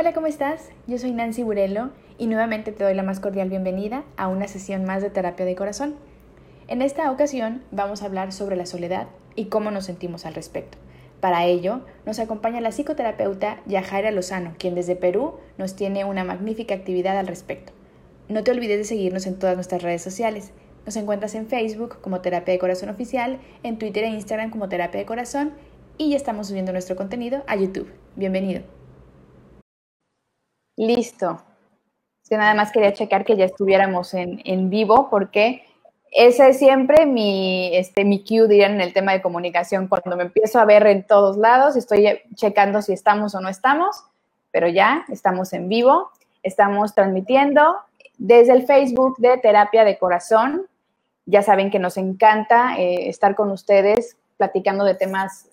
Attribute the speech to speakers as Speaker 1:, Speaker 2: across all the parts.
Speaker 1: Hola, ¿cómo estás? Yo soy Nancy Burelo y nuevamente te doy la más cordial bienvenida a una sesión más de terapia de corazón. En esta ocasión vamos a hablar sobre la soledad y cómo nos sentimos al respecto. Para ello, nos acompaña la psicoterapeuta Yajaira Lozano, quien desde Perú nos tiene una magnífica actividad al respecto. No te olvides de seguirnos en todas nuestras redes sociales. Nos encuentras en Facebook como Terapia de Corazón Oficial, en Twitter e Instagram como Terapia de Corazón y ya estamos subiendo nuestro contenido a YouTube. Bienvenido.
Speaker 2: Listo. que nada más quería checar que ya estuviéramos en, en vivo porque ese es siempre mi, este, mi cue, dirían, en el tema de comunicación. Cuando me empiezo a ver en todos lados, estoy checando si estamos o no estamos, pero ya estamos en vivo, estamos transmitiendo desde el Facebook de Terapia de Corazón. Ya saben que nos encanta eh, estar con ustedes platicando de temas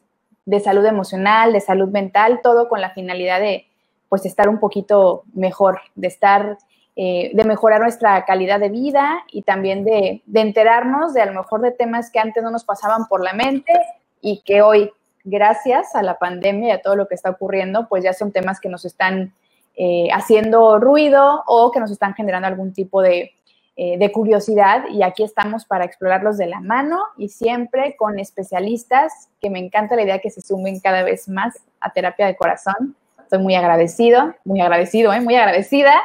Speaker 2: de salud emocional, de salud mental, todo con la finalidad de pues estar un poquito mejor, de estar, eh, de mejorar nuestra calidad de vida y también de, de, enterarnos de a lo mejor de temas que antes no nos pasaban por la mente y que hoy, gracias a la pandemia y a todo lo que está ocurriendo, pues ya son temas que nos están eh, haciendo ruido o que nos están generando algún tipo de, eh, de curiosidad y aquí estamos para explorarlos de la mano y siempre con especialistas que me encanta la idea que se sumen cada vez más a terapia de corazón. Estoy muy agradecido, muy agradecido, ¿eh? muy agradecida.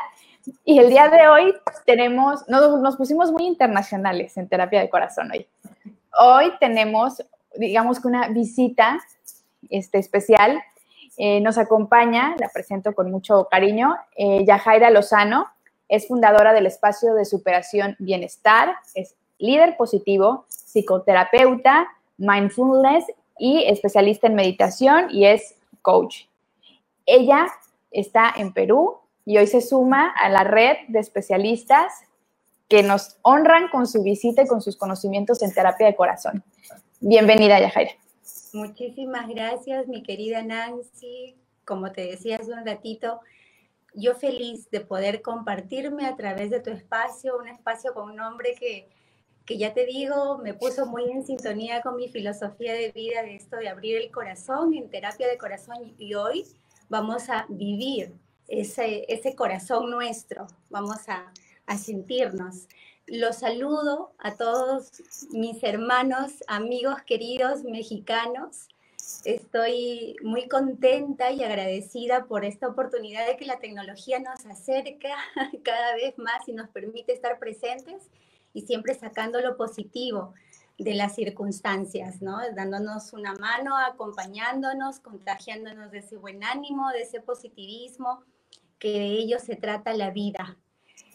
Speaker 2: Y el día de hoy tenemos, nos, nos pusimos muy internacionales en terapia de corazón hoy. Hoy tenemos, digamos que una visita este, especial. Eh, nos acompaña, la presento con mucho cariño, eh, Lozano, es fundadora del espacio de superación bienestar, es líder positivo, psicoterapeuta, mindfulness y especialista en meditación y es coach. Ella está en Perú y hoy se suma a la red de especialistas que nos honran con su visita y con sus conocimientos en terapia de corazón. Bienvenida, Yajaira.
Speaker 3: Muchísimas gracias, mi querida Nancy. Como te decía hace un ratito, yo feliz de poder compartirme a través de tu espacio, un espacio con un nombre que, que ya te digo, me puso muy en sintonía con mi filosofía de vida de esto de abrir el corazón en terapia de corazón y hoy vamos a vivir ese, ese corazón nuestro, vamos a, a sentirnos. Los saludo a todos mis hermanos, amigos queridos mexicanos Estoy muy contenta y agradecida por esta oportunidad de que la tecnología nos acerca cada vez más y nos permite estar presentes y siempre sacando lo positivo de las circunstancias, ¿no? Dándonos una mano, acompañándonos, contagiándonos de ese buen ánimo, de ese positivismo, que de ello se trata la vida.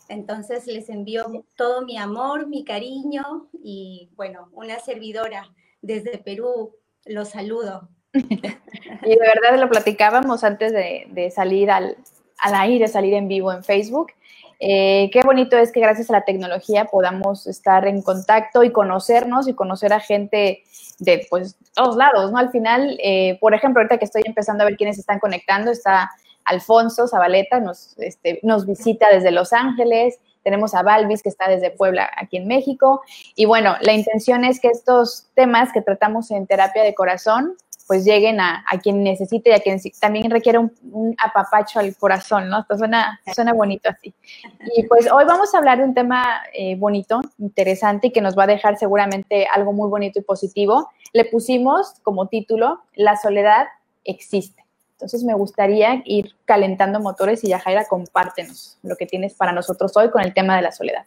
Speaker 3: Entonces les envío todo mi amor, mi cariño y bueno, una servidora desde Perú, los saludo.
Speaker 2: y de verdad lo platicábamos antes de, salir al, al, aire, salir en vivo en Facebook. Eh, qué bonito es que gracias a la tecnología podamos estar en contacto y conocernos y conocer a gente de pues todos lados, ¿no? Al final, eh, por ejemplo, ahorita que estoy empezando a ver quiénes están conectando, está Alfonso Zabaleta, nos, este, nos visita desde Los Ángeles, tenemos a Balvis que está desde Puebla, aquí en México. Y bueno, la intención es que estos temas que tratamos en terapia de corazón pues lleguen a, quien necesite y a quien también requiere un, apapacho al corazón, ¿no? Esto suena, suena bonito así. Y pues hoy vamos a hablar de un tema eh, bonito, interesante y que nos va a dejar seguramente algo muy bonito y positivo. Le pusimos como título, La soledad existe. Entonces me gustaría ir calentando motores y ya Jaira, compártenos lo que tienes para nosotros hoy con el tema de la soledad.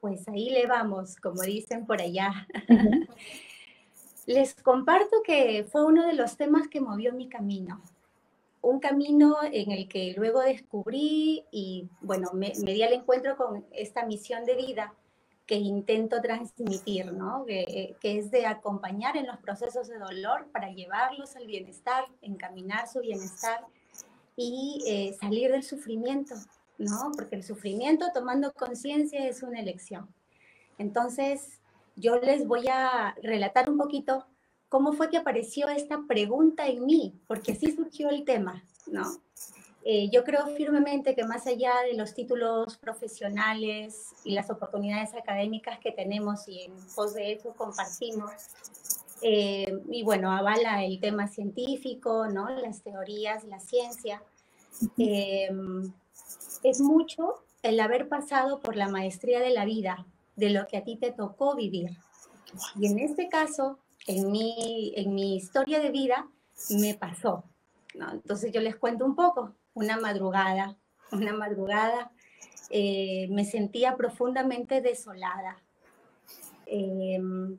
Speaker 3: Pues ahí le vamos, como dicen por allá. Les comparto que fue uno de los temas que movió mi camino. Un camino en el que luego descubrí y, bueno, me, di al encuentro con esta misión de vida que intento transmitir, ¿no? Que, es de acompañar en los procesos de dolor para llevarlos al bienestar, encaminar su bienestar y eh, salir del sufrimiento, ¿no? Porque el sufrimiento, tomando conciencia, es una elección. Entonces, yo les voy a relatar un poquito cómo fue que apareció esta pregunta en mí, porque así surgió el tema, ¿no? Eh, yo creo firmemente que más allá de los títulos profesionales y las oportunidades académicas que tenemos y en pos de eso compartimos, eh, y bueno, avala el tema científico, ¿no? Las teorías, la ciencia, em, es mucho el haber pasado por la maestría de la vida, de lo que a ti te tocó vivir. Y en este caso, en mi, en mi historia de vida, me pasó. Entonces yo les cuento un poco. Una madrugada, una madrugada, eh, me sentía profundamente desolada. Em,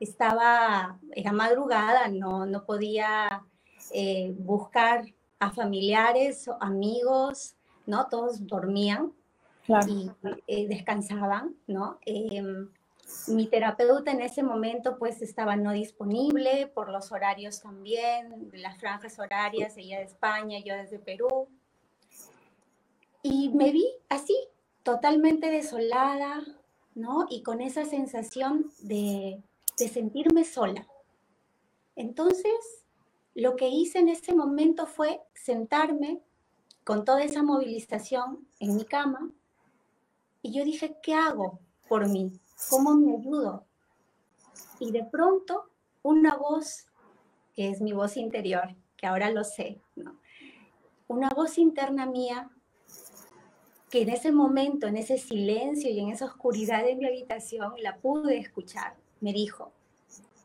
Speaker 3: estaba, era madrugada, no, no podía eh, buscar a familiares, amigos, ¿no? Todos dormían y eh, descansaban, ¿no? Em, mi terapeuta en ese momento pues estaba no disponible por los horarios también, las franjas horarias, ella de España, yo desde Perú. Y me vi así, totalmente desolada, ¿no? Y con esa sensación de, de sentirme sola. Entonces, lo que hice en ese momento fue sentarme con toda esa movilización en mi cama y yo dije, ¿qué hago por mí? ¿Cómo me ayudo? Y de pronto una voz, que es mi voz interior, que ahora lo sé, ¿no? una voz interna mía que en ese momento, en ese silencio y en esa oscuridad de mi habitación, la pude escuchar. Me dijo,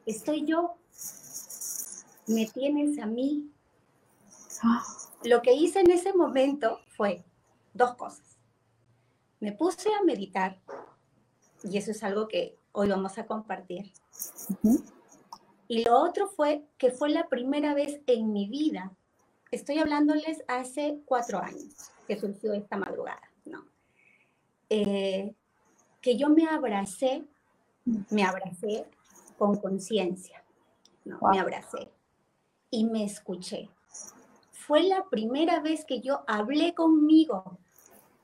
Speaker 3: estoy yo, me tienes a mí. Ah. Lo que hice en ese momento fue dos cosas. Me puse a meditar y eso es algo que hoy vamos a compartir. Y lo otro fue que fue la primera vez en mi vida, estoy hablándoles hace cuatro años que surgió esta madrugada, ¿no? Eh, que yo me abracé, me abracé con conciencia, ¿no? Me abracé y me escuché. Fue la primera vez que yo hablé conmigo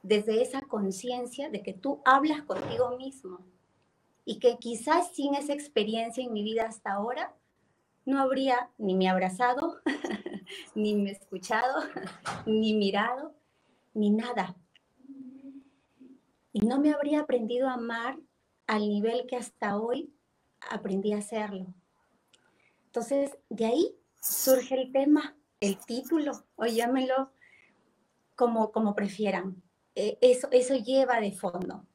Speaker 3: desde esa conciencia de que tú hablas contigo mismo y que quizás sin esa experiencia en mi vida hasta ahora no habría ni me abrazado, ni me escuchado, ni mirado, ni nada. Y no me habría aprendido a amar al nivel que hasta hoy aprendí a hacerlo. Entonces, de ahí surge el tema, el título, o llámelo como, como prefieran. Eh, eso, eso lleva de fondo.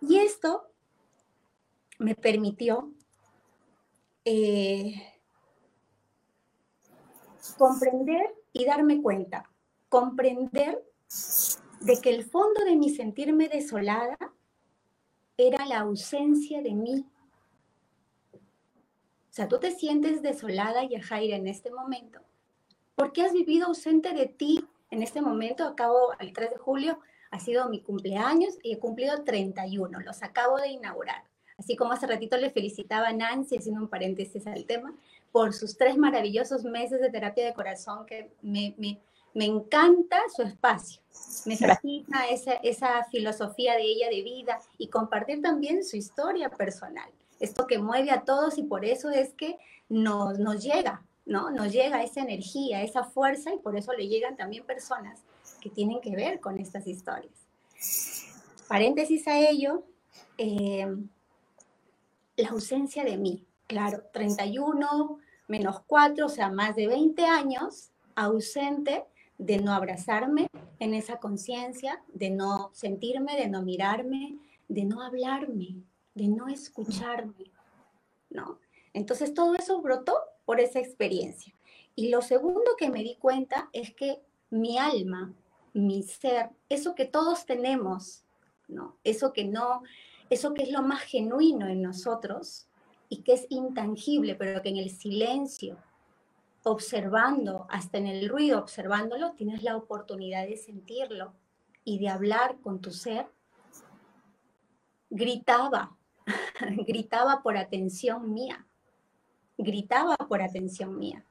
Speaker 3: Y esto me permitió eh, comprender y darme cuenta, comprender de que el fondo de mi sentirme desolada era la ausencia de mí. O sea, tú te sientes desolada, Yajaira, en este momento, porque has vivido ausente de ti en este momento acabo, el 3 de julio, ha sido mi cumpleaños y he cumplido 31, los acabo de inaugurar. Así como hace ratito le felicitaba a Nancy, haciendo un paréntesis al tema, por sus tres maravillosos meses de terapia de corazón, que me, me, me encanta su espacio, me fascina esa, esa filosofía de ella de vida y compartir también su historia personal. Esto que mueve a todos y por eso es que nos, nos llega, ¿no? Nos llega esa energía, esa fuerza y por eso le llegan también personas que tienen que ver con estas historias. Paréntesis a ello, eh, la ausencia de mí, claro, 31 menos 4, o sea, más de 20 años ausente de no abrazarme en esa conciencia, de no sentirme, de no mirarme, de no hablarme, de no escucharme, ¿no? Entonces todo eso brotó por esa experiencia. Y lo segundo que me di cuenta es que mi alma, mi ser, eso que todos tenemos, ¿no? Eso que no, eso que es lo más genuino en nosotros y que es intangible, pero que en el silencio, observando, hasta en el ruido, observándolo, tienes la oportunidad de sentirlo y de hablar con tu ser, gritaba, gritaba por atención mía gritaba por atención mía.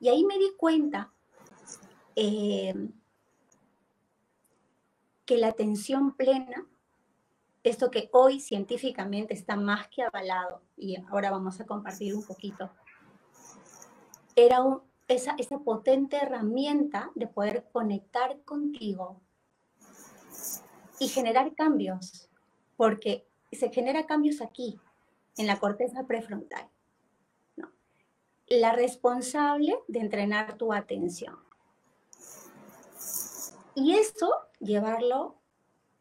Speaker 3: Y ahí me di cuenta eh, que la atención plena, esto que hoy científicamente está más que avalado, y ahora vamos a compartir un poquito, era esa, esa potente herramienta de poder conectar contigo y generar cambios, porque se genera cambios aquí, en la corteza prefrontal la responsable de entrenar tu atención. Y eso llevarlo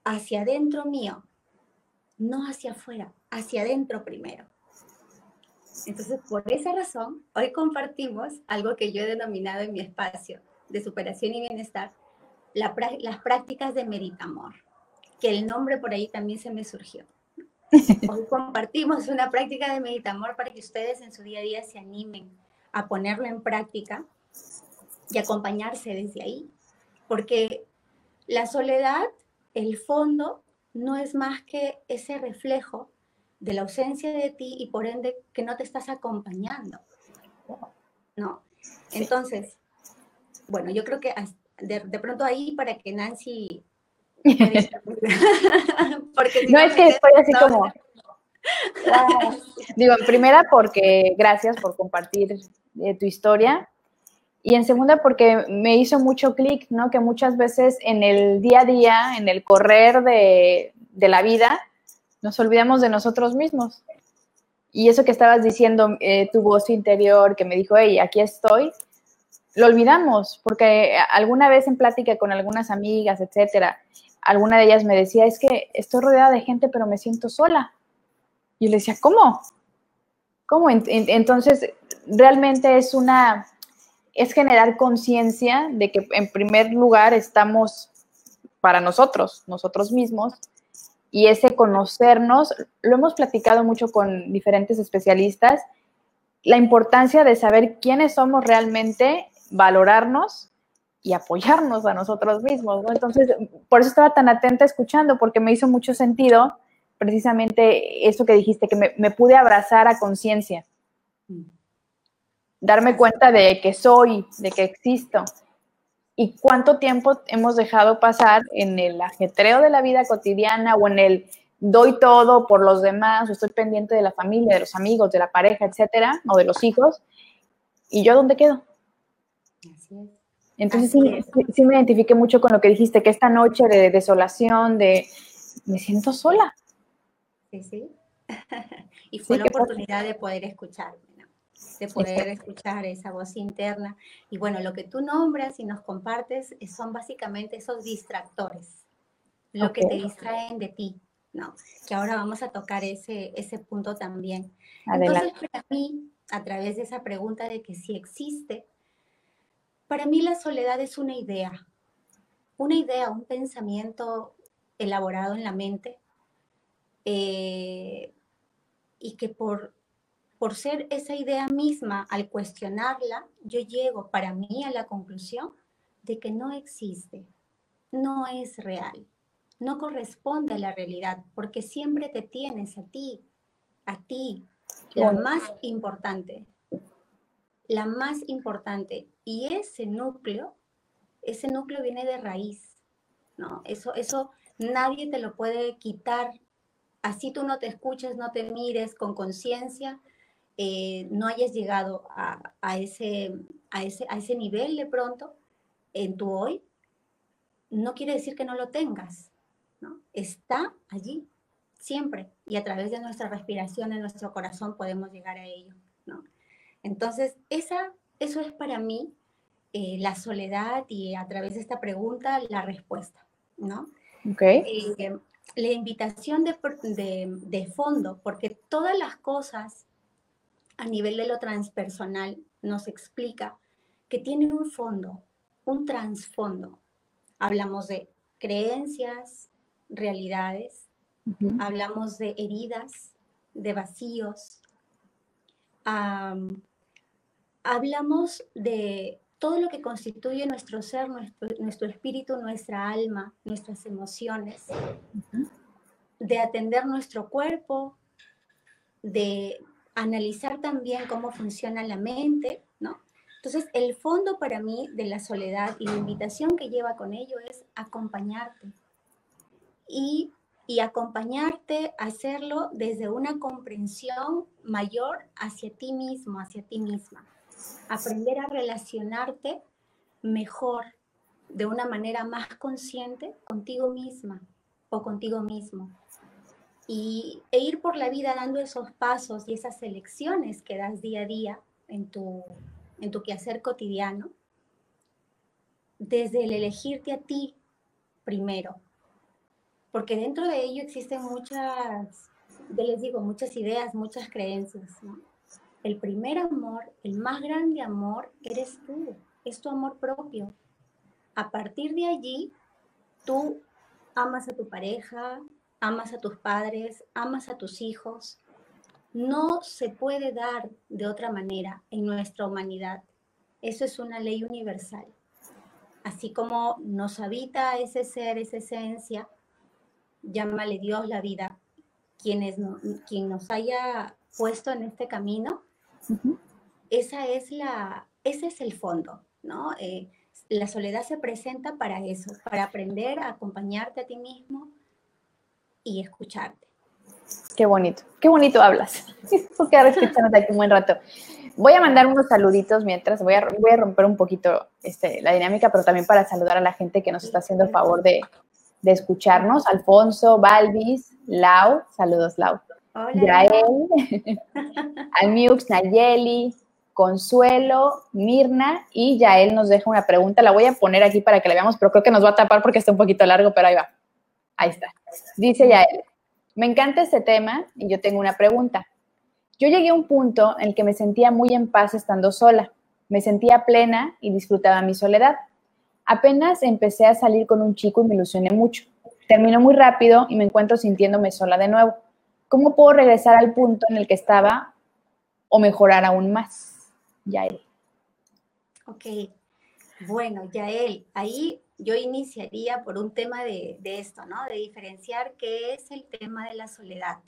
Speaker 3: hacia adentro mío, no hacia afuera, hacia adentro primero. Entonces, por esa razón, hoy compartimos algo que yo he denominado en mi espacio de superación y bienestar, las prácticas de meditamor, que el nombre por ahí también se me surgió. Hoy compartimos una práctica de meditamor para que ustedes en su día a día se animen a ponerlo en práctica y acompañarse desde ahí. Porque la soledad, el fondo, no es más que ese reflejo de la ausencia de ti y por ende que no te estás acompañando. ¿No? Entonces, bueno, yo creo que de, de pronto ahí para que Nancy
Speaker 2: porque no es que estoy así como. Digo, en primera, porque gracias por compartir eh, tu historia. Y en segunda, porque me hizo mucho clic, ¿no? Que muchas veces en el día a día, en el correr de, de la vida, nos olvidamos de nosotros mismos. Y eso que estabas diciendo, eh, tu voz interior que me dijo, hey, aquí estoy, lo olvidamos, porque alguna vez en plática con algunas amigas, etcétera, alguna de ellas me decía, es que estoy rodeada de gente, pero me siento sola. Y le decía, ¿cómo? ¿Cómo? Entonces, realmente es una, es generar conciencia de que en primer lugar estamos para nosotros, nosotros mismos, y ese conocernos, lo hemos platicado mucho con diferentes especialistas, la importancia de saber quiénes somos realmente, valorarnos y apoyarnos a nosotros mismos, ¿no? Entonces, por eso estaba tan atenta escuchando, porque me hizo mucho sentido precisamente eso que dijiste, que me, pude abrazar a conciencia, darme cuenta de que soy, de que existo. Y cuánto tiempo hemos dejado pasar en el ajetreo de la vida cotidiana o en el doy todo por los demás, o estoy pendiente de la familia, de los amigos, de la pareja, etcétera, o de los hijos. ¿Y yo dónde quedo? Así es. Entonces sí, me identifiqué mucho con lo que dijiste, que esta noche de desolación, de me siento sola.
Speaker 3: Sí, sí. y fue la oportunidad de poder escucharme, ¿no? de poder escuchar esa voz interna. Y bueno, lo que tú nombras y nos compartes son básicamente esos distractores, lo que te distraen de ti, ¿no? Que ahora vamos a tocar ese, ese punto también. Entonces, para mí, a través de esa pregunta de que si existe para mí la soledad es una idea, una idea, un pensamiento elaborado en la mente eh, y que por, por ser esa idea misma, al cuestionarla, yo llego para mí a la conclusión de que no existe, no es real, no corresponde a la realidad, porque siempre te tienes a ti, a ti, la más importante, la más importante. Y ese núcleo, ese núcleo viene de raíz, ¿no? Eso, eso nadie te lo puede quitar. Así tú no te escuches, no te mires con conciencia, eh, no hayas llegado a, ese, a, ese, a ese nivel de pronto en tu hoy, no quiere decir que no lo tengas, ¿no? Está allí, siempre, y a través de nuestra respiración, en nuestro corazón podemos llegar a ello, ¿no? Entonces, esa, eso es para mí eh, la soledad y a través de esta pregunta la respuesta, ¿no?
Speaker 2: Okay.
Speaker 3: Eh, la invitación de, de, fondo, porque todas las cosas a nivel de lo transpersonal nos explica que tienen un fondo, un trasfondo. Hablamos de creencias, realidades, hablamos de heridas, de vacíos, hablamos de todo lo que constituye nuestro ser, nuestro, espíritu, nuestra alma, nuestras emociones, de atender nuestro cuerpo, de analizar también cómo funciona la mente, ¿no? Entonces, el fondo para mí de la soledad y la invitación que lleva con ello es acompañarte. Y y acompañarte a hacerlo desde una comprensión mayor hacia ti mismo, hacia ti misma. Aprender a relacionarte mejor, de una manera más consciente contigo misma o contigo mismo. Y, e ir por la vida dando esos pasos y esas elecciones que das día a día en tu, en tu quehacer cotidiano, desde el elegirte a ti primero, porque dentro de ello existen muchas, yo les digo, muchas ideas, muchas creencias. El primer amor, el más grande amor, eres tú, es tu amor propio. A partir de allí, tú amas a tu pareja, amas a tus padres, amas a tus hijos. No se puede dar de otra manera en nuestra humanidad. Eso es una ley universal. Así como nos habita ese ser, esa esencia, llámale Dios la vida, quienes quien nos haya puesto en este camino, esa es la, ese es el fondo, ¿no? Eh, la soledad se presenta para eso, para aprender a acompañarte a ti mismo y escucharte.
Speaker 2: Qué bonito, qué bonito hablas. Voy quedar escuchándote aquí un buen rato. Voy a mandar unos saluditos mientras, voy a, voy a romper un poquito este, la dinámica, pero también para saludar a la gente que nos está haciendo el favor de, de escucharnos. Alfonso, Balvis, Lau, saludos Lau. Hola. Yael, Almiux, Nayeli, Consuelo, Mirna y Yael nos deja una pregunta. La voy a poner aquí para que la veamos, pero creo que nos va a tapar porque está un poquito largo, pero ahí va. Ahí está. Dice Yael, me encanta este tema y yo tengo una pregunta. Yo llegué a un punto en el que me sentía muy en paz estando sola. Me sentía plena y disfrutaba mi soledad. Apenas empecé a salir con un chico y me ilusioné mucho. Terminó muy rápido y me encuentro sintiéndome sola de nuevo. ¿Cómo puedo regresar al punto en el que estaba o mejorar aún más? Yael.
Speaker 3: Ok, bueno, Yael, ahí yo iniciaría por un tema de, esto, ¿no? De diferenciar qué es el tema de la soledad,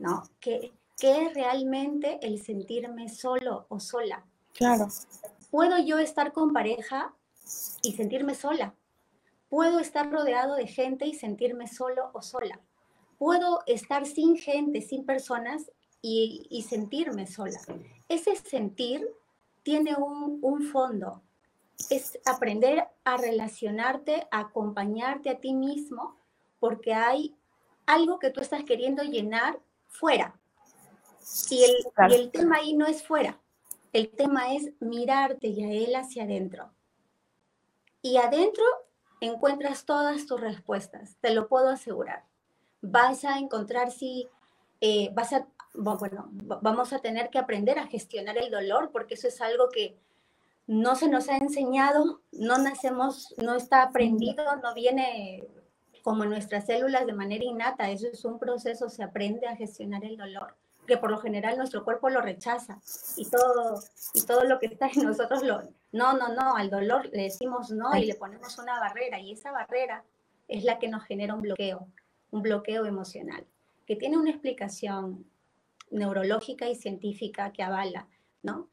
Speaker 3: ¿no? ¿Qué, ¿Qué es realmente el sentirme solo o sola?
Speaker 2: Claro.
Speaker 3: ¿Puedo yo estar con pareja y sentirme sola. Puedo estar rodeado de gente y sentirme solo o sola. Puedo estar sin gente, sin personas y, sentirme sola. Ese sentir tiene un, fondo. Es aprender a relacionarte, a acompañarte a ti mismo, porque hay algo que tú estás queriendo llenar fuera. Y el, y el tema ahí no es fuera, el tema es mirarte y a él hacia adentro. Y adentro encuentras todas tus respuestas, te lo puedo asegurar. Vas a encontrar si, eh, vas a, bueno, vamos a tener que aprender a gestionar el dolor, porque eso es algo que no se nos ha enseñado, no nacemos, no está aprendido, no viene como en nuestras células de manera innata, eso es un proceso, se aprende a gestionar el dolor que por lo general nuestro cuerpo lo rechaza y todo, y todo lo que está en nosotros lo, no, no, no, al dolor le decimos no y le ponemos una barrera y esa barrera es la que nos genera un bloqueo, un bloqueo emocional, que tiene una explicación neurológica y científica que avala, ¿no?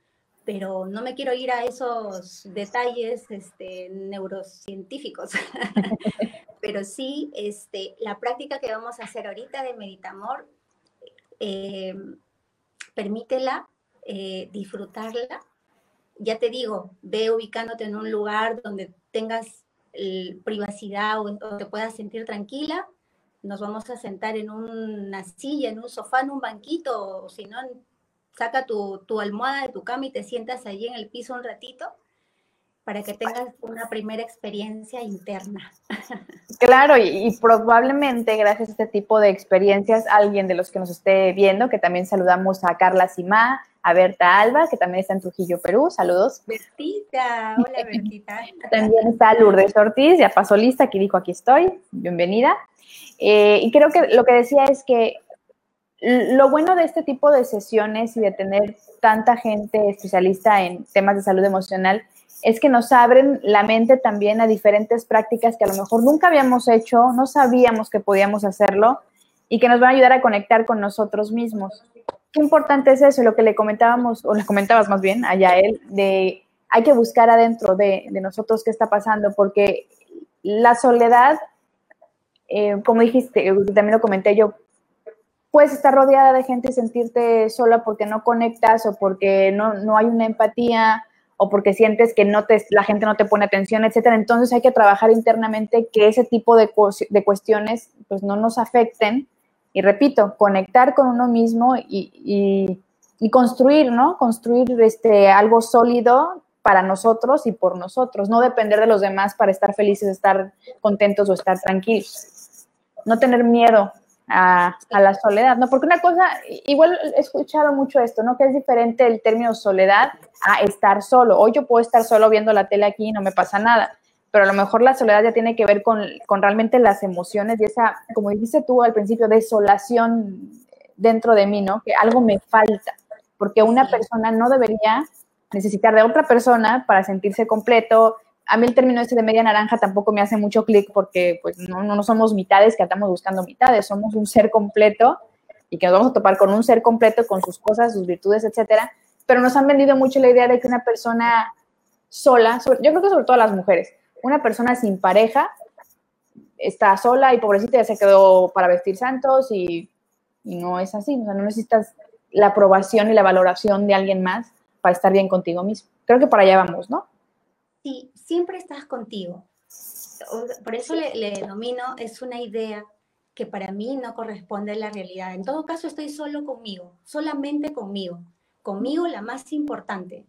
Speaker 3: Pero no me quiero ir a esos detalles este, neurocientíficos, pero sí este, la práctica que vamos a hacer ahorita de Meditamor eh, permítela, eh, disfrutarla. Ya te digo, ve ubicándote en un lugar donde tengas privacidad o, te puedas sentir tranquila. Nos vamos a sentar en una silla, en un sofá, en un banquito, o si no, saca tu, tu almohada de tu cama y te sientas allí en el piso un ratito para que tengas una primera experiencia interna.
Speaker 2: Claro, y, probablemente gracias a este tipo de experiencias, alguien de los que nos esté viendo, que también saludamos a Carla Simá, a Berta Alba, que también está en Trujillo, Perú, saludos.
Speaker 3: Bertita, hola Bertita.
Speaker 2: también está Lourdes Ortiz, ya pasó lista, aquí dijo, aquí estoy, bienvenida. Eh, y creo que lo que decía es que lo bueno de este tipo de sesiones y de tener tanta gente especialista en temas de salud emocional es que nos abren la mente también a diferentes prácticas que a lo mejor nunca habíamos hecho, no sabíamos que podíamos hacerlo y que nos van a ayudar a conectar con nosotros mismos. Qué importante es eso, lo que le comentábamos, o le comentabas más bien a él, de hay que buscar adentro de, nosotros qué está pasando, porque la soledad, eh, como dijiste, también lo comenté yo, puedes estar rodeada de gente y sentirte sola porque no conectas o porque no, no hay una empatía o porque sientes que no te, la gente no te pone atención, etcétera. Entonces hay que trabajar internamente que ese tipo de, de cuestiones pues no nos afecten. Y repito, conectar con uno mismo y, y, construir, ¿no? Construir este, algo sólido para nosotros y por nosotros, no depender de los demás para estar felices, estar contentos o estar tranquilos. No tener miedo a, la soledad, ¿no? Porque una cosa, igual he escuchado mucho esto, ¿no? Que es diferente el término soledad a estar solo. Hoy yo puedo estar solo viendo la tele aquí y no me pasa nada, pero a lo mejor la soledad ya tiene que ver con, con realmente las emociones y esa, como dijiste tú al principio, desolación dentro de mí, ¿no? Que algo me falta, porque una persona no debería necesitar de otra persona para sentirse completo. A mí el término este de media naranja tampoco me hace mucho clic porque pues no, no somos mitades que andamos buscando mitades, somos un ser completo y que nos vamos a topar con un ser completo con sus cosas, sus virtudes, etcétera. Pero nos han vendido mucho la idea de que una persona sola, yo creo que sobre todo las mujeres, una persona sin pareja está sola y pobrecita ya se quedó para vestir santos y, y no es así, o sea, no necesitas la aprobación y la valoración de alguien más para estar bien contigo mismo. Creo que para allá vamos, ¿no?
Speaker 3: Sí, siempre estás contigo. Por eso le, le denomino, es una idea que para mí no corresponde a la realidad. En todo caso, estoy solo conmigo, solamente conmigo, conmigo la más importante.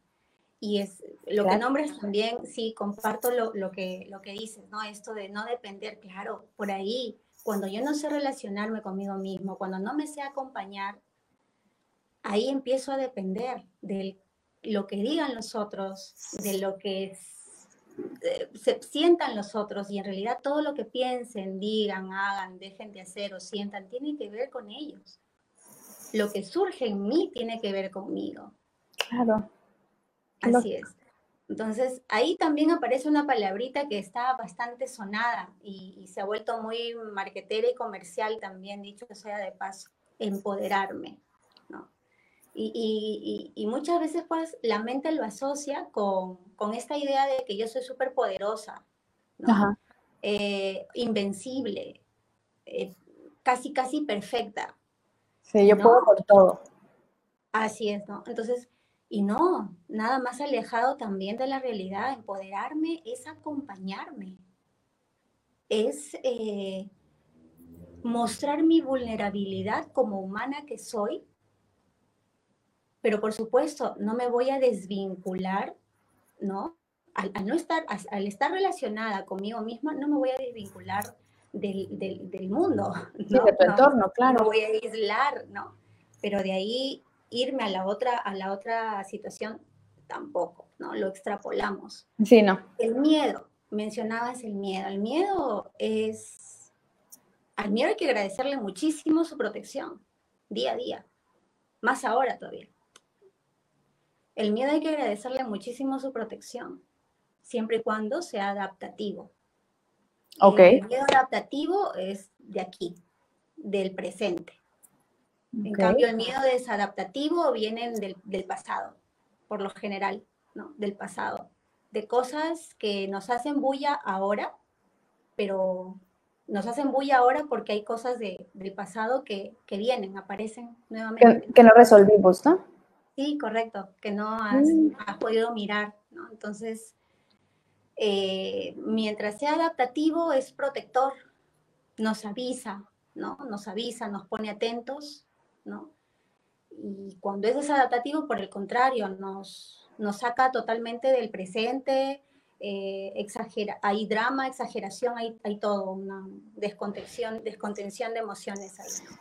Speaker 3: Y es lo que nombres también, sí, comparto lo, lo, que, lo que dices, ¿no? Esto de no depender, claro, por ahí, cuando yo no sé relacionarme conmigo mismo, cuando no me sé acompañar, ahí empiezo a depender del lo que digan los otros, de lo que se sientan los otros y en realidad todo lo que piensen, digan, hagan, dejen de hacer o sientan tiene que ver con ellos. Lo que surge en mí tiene que ver conmigo.
Speaker 2: Claro.
Speaker 3: Así es. Entonces, ahí también aparece una palabrita que está bastante sonada y, y se ha vuelto muy marquetera y comercial también, dicho sea de paso, empoderarme. Y, muchas veces pues la mente lo asocia con, esta idea de que yo soy súper poderosa, eh, invencible, eh, casi, casi perfecta.
Speaker 2: Sí, yo puedo por todo.
Speaker 3: Así es, ¿no? Entonces, y no, nada más alejado también de la realidad, empoderarme es acompañarme, es eh, mostrar mi vulnerabilidad como humana que soy pero por supuesto, no me voy a desvincular, ¿no? Al, no estar, al estar relacionada conmigo misma, no me voy a desvincular del, del, mundo.
Speaker 2: ¿no? de tu entorno, claro.
Speaker 3: No voy a aislar, ¿no? Pero de ahí irme a la otra, a la otra situación, tampoco, ¿no? Lo extrapolamos.
Speaker 2: Sí, no.
Speaker 3: El miedo, mencionabas el miedo. El miedo es, al miedo hay que agradecerle muchísimo su protección, día a día, más ahora todavía. El miedo hay que agradecerle muchísimo su protección, siempre y cuando sea adaptativo.
Speaker 2: Ok.
Speaker 3: El miedo adaptativo es de aquí, del presente. En cambio, el miedo desadaptativo viene del, del, pasado, por lo general, ¿no? Del pasado. De cosas que nos hacen bulla ahora, pero nos hacen bulla ahora porque hay cosas de, del pasado que, que, vienen, aparecen nuevamente.
Speaker 2: Que, que no resolvimos, ¿no?
Speaker 3: Sí, correcto, que no has, mm. podido mirar, ¿no? Entonces, eh, mientras sea adaptativo, es protector, nos avisa, ¿no? Nos avisa, nos pone atentos, ¿no? Y cuando es desadaptativo, por el contrario, nos, nos saca totalmente del presente, eh, exagera, hay drama, exageración, hay, hay todo, una descontención, descontención de emociones ahí.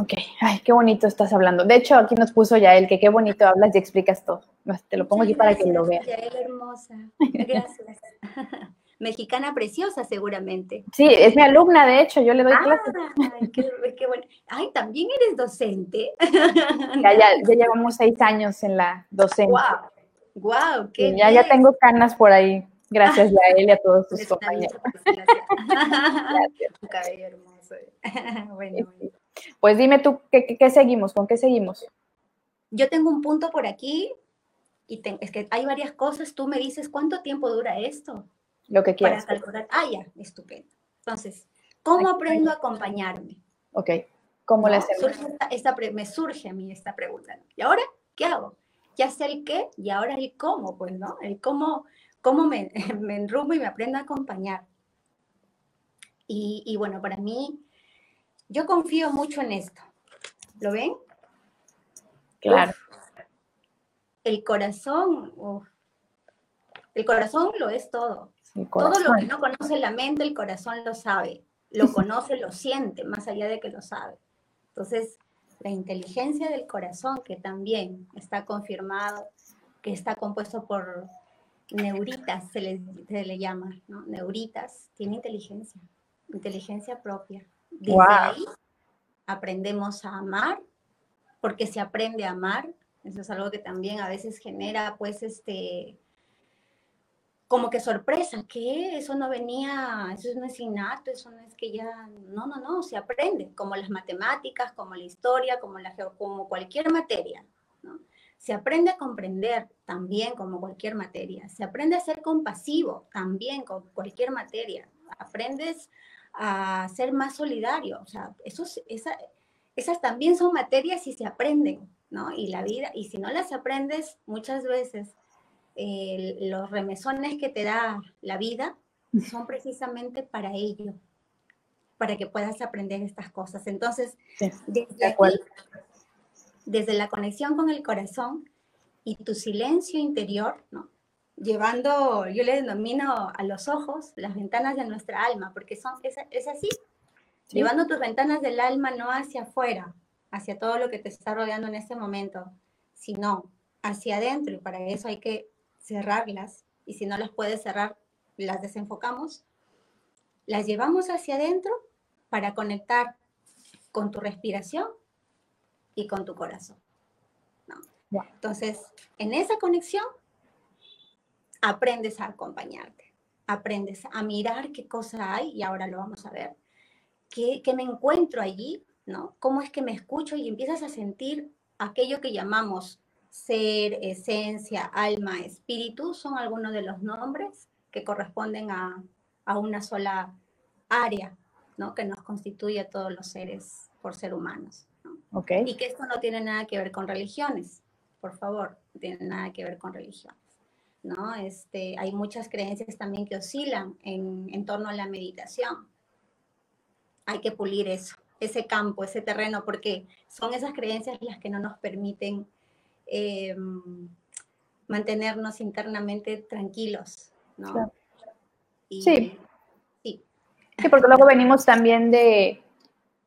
Speaker 2: Ok, ay, qué bonito estás hablando. De hecho, aquí nos puso ya el que qué bonito hablas y explicas todo. Te lo pongo aquí para que lo veas.
Speaker 3: Yael, hermosa. Gracias. Mexicana preciosa, seguramente.
Speaker 2: Sí, es mi alumna, de hecho, yo le doy
Speaker 3: ah,
Speaker 2: clases.
Speaker 3: Ay, qué, qué bueno. Ay, también eres docente.
Speaker 2: Ya, ya, ya llevamos seis años en la docencia.
Speaker 3: Wow, wow, qué
Speaker 2: ya, ya tengo canas por ahí. Gracias, Yael, y a todos tus compañeros.
Speaker 3: Gracias. Tu cabello hermoso. bueno, bueno.
Speaker 2: Pues dime tú, ¿qué, seguimos? ¿Con qué seguimos?
Speaker 3: Yo tengo un punto por aquí y es que hay varias cosas. Tú me dices, ¿cuánto tiempo dura esto?
Speaker 2: Lo que quieras.
Speaker 3: Para calcular. Ah, ya, estupendo. Entonces, ¿cómo aprendo a acompañarme?
Speaker 2: Ok, ¿cómo le hacemos?
Speaker 3: esta, me surge a mí esta pregunta. ¿Y ahora qué hago? Ya sé el qué y ahora el cómo, pues, ¿no? El cómo, cómo me, me enrumo y me aprendo a acompañar. Y, y bueno, para mí yo confío mucho en esto. ¿Lo ven?
Speaker 2: Claro.
Speaker 3: el corazón El corazón lo es todo. Todo lo que no conoce la mente, el corazón lo sabe. Lo conoce, lo siente, más allá de que lo sabe. Entonces, la inteligencia del corazón, que también está confirmado, que está compuesto por neuritas, se le, se le llama, ¿no? Neuritas, tiene inteligencia, inteligencia propia. Desde ahí aprendemos a amar, porque se aprende a amar. Eso es algo que también a veces genera, pues, este, como que sorpresa, que eso no venía, eso no es innato, eso no es que ya, no, no, no, se aprende, como las matemáticas, como la historia, como, la, como cualquier materia, ¿no? Se aprende a comprender también como cualquier materia, se aprende a ser compasivo también con cualquier materia, aprendes a ser más solidario. O sea, esos, esas también son materias y se aprenden, ¿no? Y la vida, y si no las aprendes muchas veces, los remesones que te da la vida son precisamente para ello, para que puedas aprender estas cosas. Entonces, desde, desde la conexión con el corazón y tu silencio interior, ¿no? Llevando, yo le denomino a los ojos las ventanas de nuestra alma, porque son, es, así, llevando tus ventanas del alma no hacia afuera, hacia todo lo que te está rodeando en este momento, sino hacia adentro, y para eso hay que cerrarlas, y si no las puedes cerrar, las desenfocamos, las llevamos hacia adentro para conectar con tu respiración y con tu corazón. Entonces, en esa conexión aprendes a acompañarte, aprendes a mirar qué cosa hay y ahora lo vamos a ver, qué, me encuentro allí, ¿no? ¿Cómo es que me escucho y empiezas a sentir aquello que llamamos ser, esencia, alma, espíritu, son algunos de los nombres que corresponden a, una sola área, ¿no? Que nos constituye a todos los seres por ser humanos. Y que esto no tiene nada que ver con religiones, por favor, no tiene nada que ver con religiones. ¿No? Este, hay muchas creencias también que oscilan en, torno a la meditación. Hay que pulir eso, ese campo, ese terreno, porque son esas creencias las que no nos permiten em, mantenernos internamente tranquilos, ¿no?
Speaker 2: sí. sí. Sí, porque luego venimos también de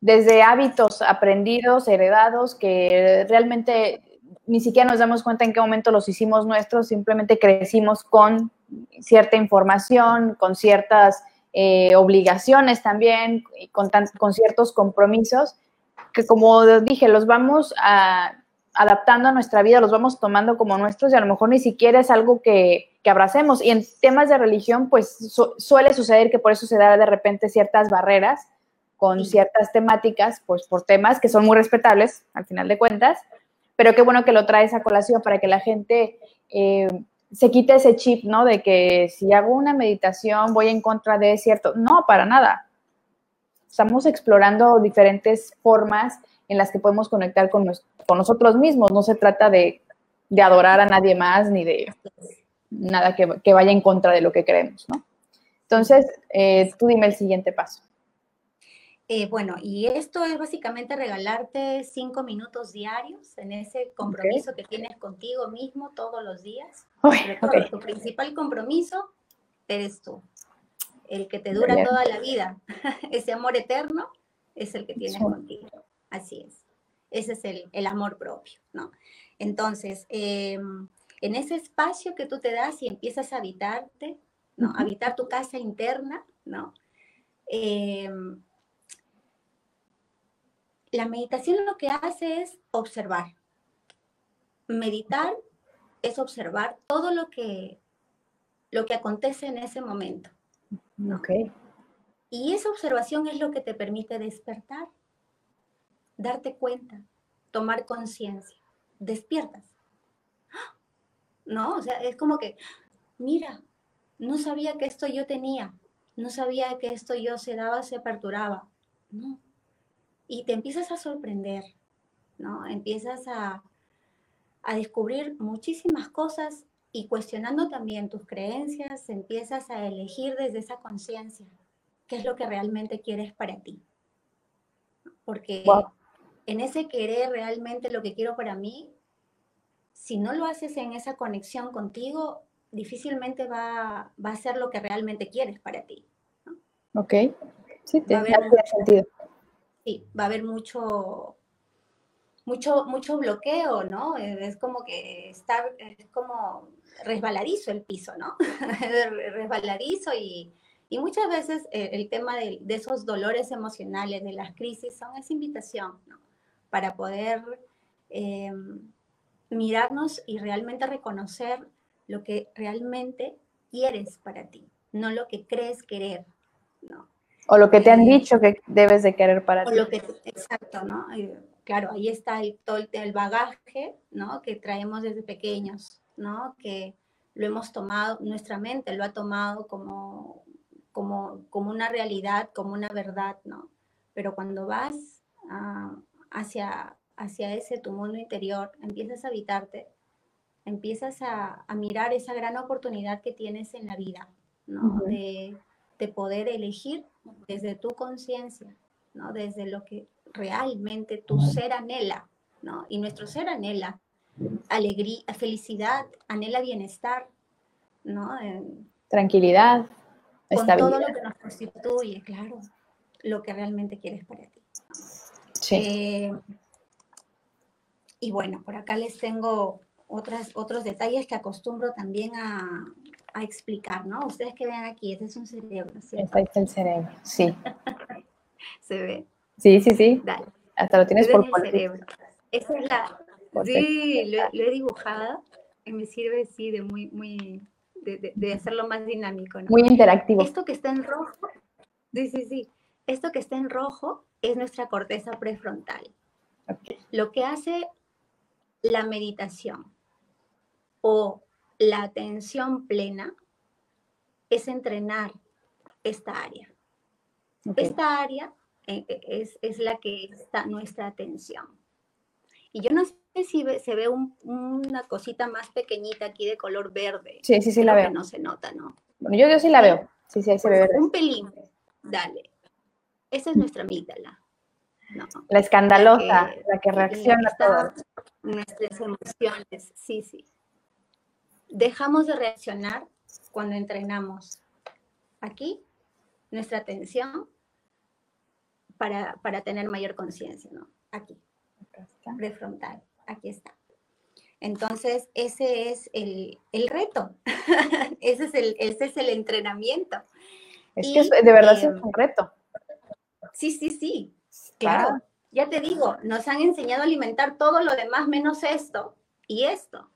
Speaker 2: desde hábitos aprendidos, heredados, que realmente ni siquiera nos damos cuenta en qué momento los hicimos nuestros, simplemente crecimos con cierta información, con ciertas eh, obligaciones también, y con, con ciertos compromisos, que como dije, los vamos adaptando a nuestra vida, los vamos tomando como nuestros y a lo mejor ni siquiera es algo que, que abracemos. Y en temas de religión, pues suele suceder que por eso se da de repente ciertas barreras con ciertas temáticas, pues por temas que son muy respetables al final de cuentas, pero qué bueno que lo traes a colación para que la gente eh, se quite ese chip, ¿no? De que si hago una meditación voy en contra de cierto, no, para nada. Estamos explorando diferentes formas en las que podemos conectar con, con nosotros mismos. No se trata de, adorar a nadie más ni de nada que, vaya en contra de lo que creemos, ¿no? Entonces, eh, tú dime el siguiente paso.
Speaker 3: Eh, bueno, y esto es básicamente regalarte cinco minutos diarios en ese compromiso que tienes contigo mismo todos los días. Tu principal compromiso eres tú, el que te dura toda la vida. ese amor eterno es el que tienes contigo. Así es. Ese es el, amor propio, ¿no? Entonces, em, en ese espacio que tú te das y empiezas a habitarte, ¿no? Habitar tu casa interna, ¿no? Em, la meditación lo que hace es observar. Meditar es observar todo lo que, lo que acontece en ese momento.
Speaker 2: Ok.
Speaker 3: Y esa observación es lo que te permite despertar, darte cuenta, tomar conciencia, despiertas. ¿No? O sea, es como que, mira, no sabía que esto yo tenía, no sabía que esto yo se daba, se aperturaba. No, y te empiezas a sorprender, ¿no? Empiezas a, a descubrir muchísimas cosas y cuestionando también tus creencias, empiezas a elegir desde esa conciencia qué es lo que realmente quieres para ti. Porque en ese querer realmente lo que quiero para mí, si no lo haces en esa conexión contigo, difícilmente va, va, a ser lo que realmente quieres para ti.
Speaker 2: Ok, sí, tiene sentido.
Speaker 3: Sí, va a haber mucho, mucho, mucho bloqueo, ¿no? Es como que está, es como resbaladizo el piso, ¿no? resbaladizo y, y, muchas veces eh, el, tema de, esos dolores emocionales, de las crisis, son esa invitación, ¿no? Para poder eh, mirarnos y realmente reconocer lo que realmente quieres para ti, no lo que crees querer, ¿no?
Speaker 2: O lo que te han dicho que debes de querer para
Speaker 3: ti. Lo que, exacto, ¿no? Claro, ahí está el, todo el bagaje, ¿no? Que traemos desde pequeños, ¿no? Que lo hemos tomado, nuestra mente lo ha tomado como, como, como una realidad, como una verdad, ¿no? Pero cuando vas hacia, hacia ese tu mundo interior, empiezas a habitarte, empiezas a, mirar esa gran oportunidad que tienes en la vida, ¿no? de, de, poder elegir desde tu conciencia, ¿no? Desde lo que realmente tu ser anhela, ¿no? Y nuestro ser anhela alegría, felicidad, anhela bienestar, ¿no?
Speaker 2: Tranquilidad,
Speaker 3: con todo lo que nos constituye, claro, lo que realmente quieres para ti. Sí. Eh, y bueno, por acá les tengo otras, otros detalles que acostumbro también a, a explicar, ¿no? Ustedes que vean aquí, ese es un cerebro,
Speaker 2: ¿cierto? Este es el cerebro, sí.
Speaker 3: ¿Se ve?
Speaker 2: Sí, sí, sí. Dale. Hasta lo tienes por
Speaker 3: el cerebro. Esa es la... Sí, lo, he dibujado y me sirve, sí, de muy, muy, de, de, hacerlo más dinámico, ¿no?
Speaker 2: Muy interactivo.
Speaker 3: Esto que está en rojo, sí, sí, sí. Esto que está en rojo es nuestra corteza prefrontal. Okay. Lo que hace la meditación o la atención plena es entrenar esta área. Esta área eh, eh, es, la que está nuestra atención. Y yo no sé si se ve una cosita más pequeñita aquí de color verde.
Speaker 2: Sí, sí, sí la veo.
Speaker 3: no se nota, ¿no?
Speaker 2: Bueno, yo, yo sí la veo. Sí, sí, ahí se ve verde.
Speaker 3: Un pelín. Dale. Esa es nuestra amígdala.
Speaker 2: La escandalosa, la que, reacciona a todo.
Speaker 3: Nuestras emociones, sí, sí. Dejamos de reaccionar cuando entrenamos aquí nuestra atención para, para tener mayor conciencia, ¿no? Aquí, prefrontal, aquí está. Entonces, ese es el, el reto, ese, es el, ese es el entrenamiento.
Speaker 2: Es que de verdad es em, un reto.
Speaker 3: Sí, sí, sí. Claro. Ya te digo, nos han enseñado a alimentar todo lo demás menos esto y esto.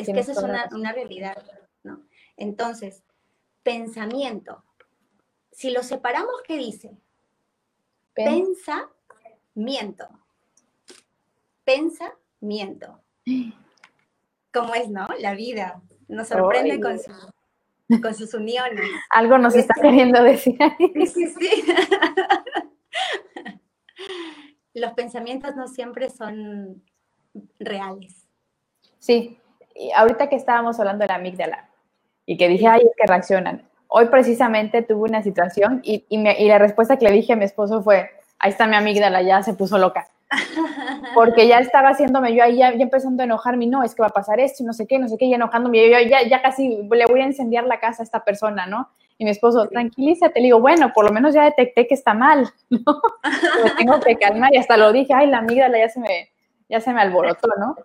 Speaker 3: Es que eso es una, realidad, ¿no? Entonces, pensamiento. Si lo separamos, ¿qué dice? Pensamiento. Pensamiento. ¿Cómo es, no? La vida nos sorprende con, con, sus uniones.
Speaker 2: Algo nos está queriendo decir.
Speaker 3: Sí, sí, sí. los pensamientos no siempre son reales.
Speaker 2: Sí, y ahorita que estábamos hablando de la amígdala y que dije, ay, es que reaccionan. Hoy precisamente tuve una situación y, y, la respuesta que le dije a mi esposo fue, ahí está mi amígdala, ya se puso loca. Porque ya estaba haciéndome, yo ahí ya, empezando a enojarme, no, es que va a pasar esto y no sé qué, no sé qué, y enojándome, yo ya, ya casi le voy a incendiar la casa a esta persona, ¿no? Y mi esposo, tranquilízate, le digo, bueno, por lo menos ya detecté que está mal, ¿no? Me tengo que calmar y hasta lo dije, ay, la amígdala ya se me, ya se me alborotó, ¿no?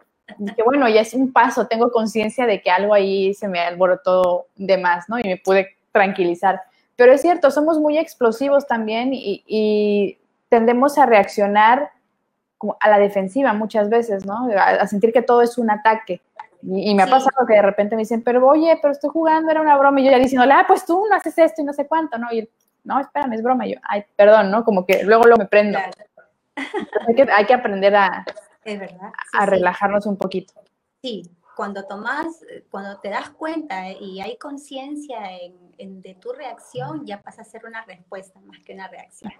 Speaker 2: Que bueno, ya es un paso, tengo conciencia de que algo ahí se me alborotó de más, ¿no? Y me pude tranquilizar. Pero es cierto, somos muy explosivos también y, y tendemos a reaccionar como a la defensiva muchas veces, ¿no? A, sentir que todo es un ataque. Y, me ha pasado que de repente me dicen, pero oye, pero estoy jugando, era una broma. Y yo ya diciéndole, ah, pues tú no haces esto y no sé cuánto, ¿no? Y no, espérame, es broma. Y yo, ay, perdón, ¿no? Como que luego lo me prendo. Hay, que, hay, que, aprender a, a relajarnos un poquito.
Speaker 3: Sí, cuando tomas, cuando te das cuenta y hay conciencia en, de tu reacción, ya pasa a ser una respuesta más que una reacción.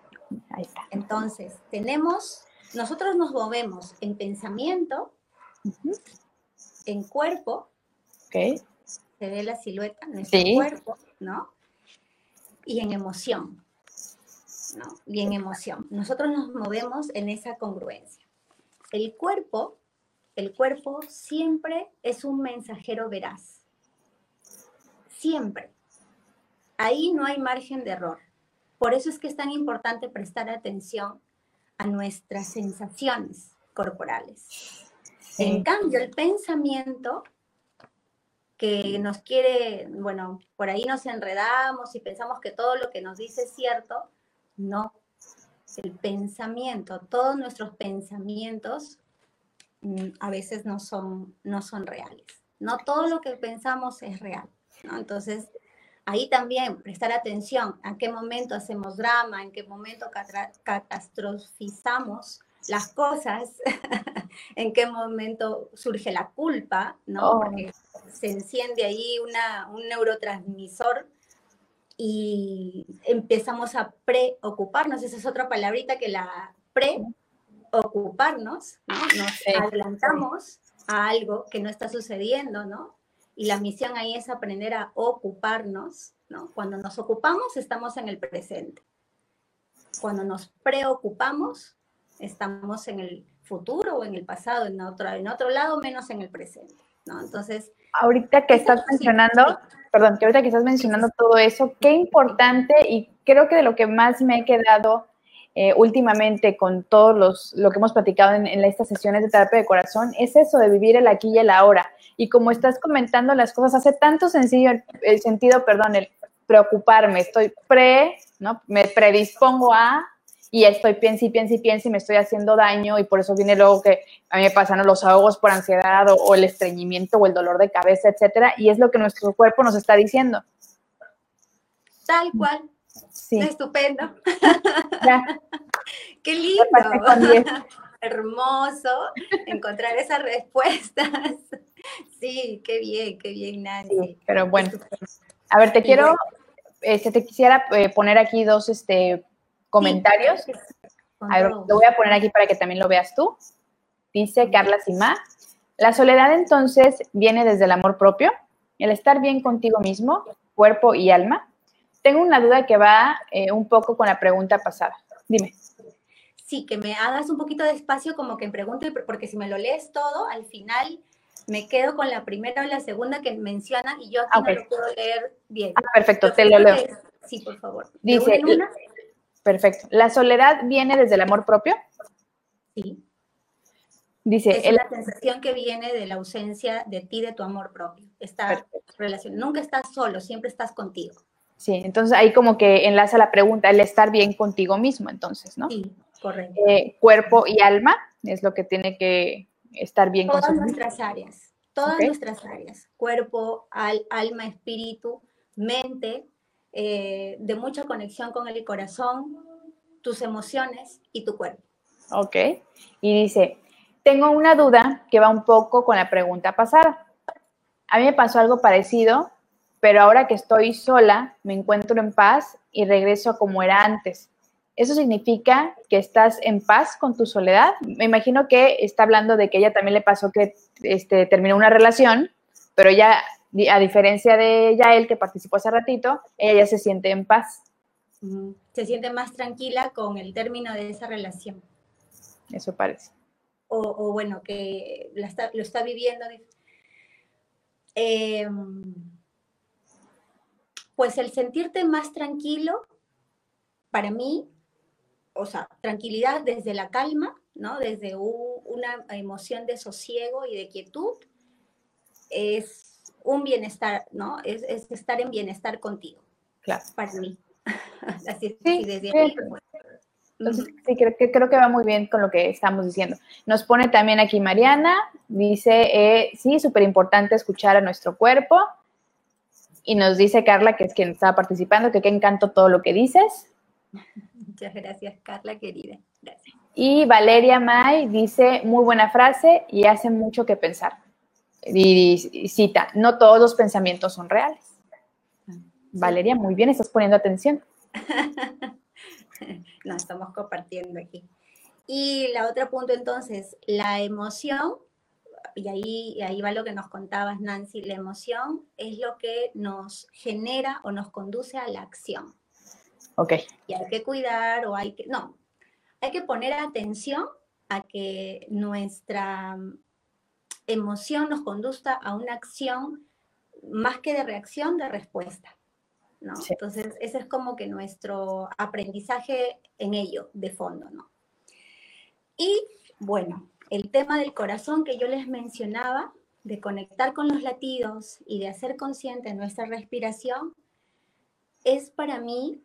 Speaker 3: Ahí está. Entonces, tenemos, nosotros nos movemos en pensamiento, en cuerpo.
Speaker 2: Okay.
Speaker 3: Se ve la silueta, nuestro cuerpo, ¿no? Y en emoción. ¿no? Y en emoción. Nosotros nos movemos en esa congruencia. El cuerpo el cuerpo siempre es un mensajero veraz. Siempre. Ahí no hay margen de error. Por eso es que es tan importante prestar atención a nuestras sensaciones corporales. En cambio, el pensamiento que nos quiere, bueno, por ahí nos enredamos y pensamos que todo lo que nos dice es cierto, no. El pensamiento, todos nuestros pensamientos mm, a veces no son, no son reales. No todo lo que pensamos es real. ¿no? Entonces, ahí también prestar atención a qué momento hacemos drama, en qué momento catastrofizamos las cosas, en qué momento surge la culpa, ¿no? Oh. Porque se enciende ahí una, un neurotransmisor y empezamos a preocuparnos. Esa es otra palabrita que la preocuparnos, ¿no? Nos adelantamos a algo que no está sucediendo, ¿no? Y la misión ahí es aprender a ocuparnos, ¿no? Cuando nos ocupamos, estamos en el presente. Cuando nos preocupamos, estamos en el futuro o en el pasado, en otro, en otro lado, menos en el presente, ¿no? Entonces...
Speaker 2: Ahorita que estás mencionando, perdón, que ahorita que estás mencionando todo eso, qué importante y creo que de lo que más me he quedado eh, últimamente con todos los, lo que hemos platicado en, en, estas sesiones de terapia de corazón, es eso de vivir el aquí y el ahora. Y como estás comentando las cosas, hace tanto sencillo el sentido, perdón, el preocuparme, estoy pre, ¿no? Me predispongo a y estoy piensa y piensa y piensa y me estoy haciendo daño y por eso viene luego que a mí me pasan los ahogos por ansiedad o, el estreñimiento o el dolor de cabeza, etcétera, y es lo que nuestro cuerpo nos está diciendo.
Speaker 3: Tal cual. Sí. Estupendo. Qué lindo. Hermoso encontrar esas respuestas. Sí, qué bien, qué bien, Nancy.
Speaker 2: pero bueno. A ver, te quiero, este, te quisiera eh, poner aquí dos este, comentarios. lo voy a poner aquí para que también lo veas tú. Dice Carla Simá, la soledad entonces viene desde el amor propio, el estar bien contigo mismo, cuerpo y alma. Tengo una duda que va eh, un poco con la pregunta pasada. Dime.
Speaker 3: Sí, que me hagas un poquito de espacio como que pregunte, porque si me lo lees todo, al final me quedo con la primera o la segunda que menciona y yo aquí no lo puedo leer bien.
Speaker 2: Ah, perfecto, te lo leo.
Speaker 3: sí, por favor.
Speaker 2: Dice, Perfecto. ¿La soledad viene desde el amor propio?
Speaker 3: Sí.
Speaker 2: Dice,
Speaker 3: es la sensación que viene de la ausencia de ti, de tu amor propio. Esta relación. Nunca estás solo, siempre estás contigo.
Speaker 2: Sí, entonces ahí como que enlaza la pregunta, el estar bien contigo mismo, entonces, ¿no?
Speaker 3: Sí, correcto.
Speaker 2: Eh, cuerpo y alma es lo que tiene que estar bien
Speaker 3: Todas nuestras áreas, todas nuestras áreas. Cuerpo, alma, espíritu, mente, eh, de mucha conexión con el corazón, tus emociones y tu cuerpo.
Speaker 2: Ok. Y dice, tengo una duda que va un poco con la pregunta pasada. A mí me pasó algo parecido, pero ahora que estoy sola, me encuentro en paz y regreso a como era antes. ¿Eso significa que estás en paz con tu soledad? Me imagino que está hablando de que ella también le pasó que este, terminó una relación, pero ya a diferencia de Yael, que participó hace ratito, ella ya se siente en paz.
Speaker 3: Se siente más tranquila con el término de esa relación.
Speaker 2: Eso parece.
Speaker 3: O, bueno, que lo está viviendo. Em, pues el sentirte más tranquilo, para mí, o sea, tranquilidad desde la calma, ¿no? Desde una emoción de sosiego y de quietud, es un bienestar, ¿no? Es, estar en bienestar contigo.
Speaker 2: Claro.
Speaker 3: Para mí. Así,
Speaker 2: sí, desde sí. Entonces, sí, creo que, creo que va muy bien con lo que estamos diciendo. Nos pone también aquí Mariana, dice, eh, sí, súper importante escuchar a nuestro cuerpo. Y nos dice Carla, que es quien estaba participando, que qué encanto todo lo que dices.
Speaker 3: Muchas gracias, Carla, querida. Gracias.
Speaker 2: Y Valeria May dice, muy buena frase y hace mucho que pensar y, cita, no todos los pensamientos son reales. Valeria, muy bien, estás poniendo atención.
Speaker 3: no, estamos compartiendo aquí. Y la otra punto entonces, la emoción, y ahí, ahí va lo que nos contabas Nancy, la emoción es lo que nos genera o nos conduce a la acción.
Speaker 2: Ok.
Speaker 3: Y hay que cuidar o hay que, no, hay que poner atención a que nuestra emoción nos conduzca a una acción más que de reacción, de respuesta. ¿no? Entonces, ese es como que nuestro aprendizaje en ello, de fondo, ¿no? Y bueno, el tema del corazón que yo les mencionaba, de conectar con los latidos y de hacer consciente nuestra respiración, es para mí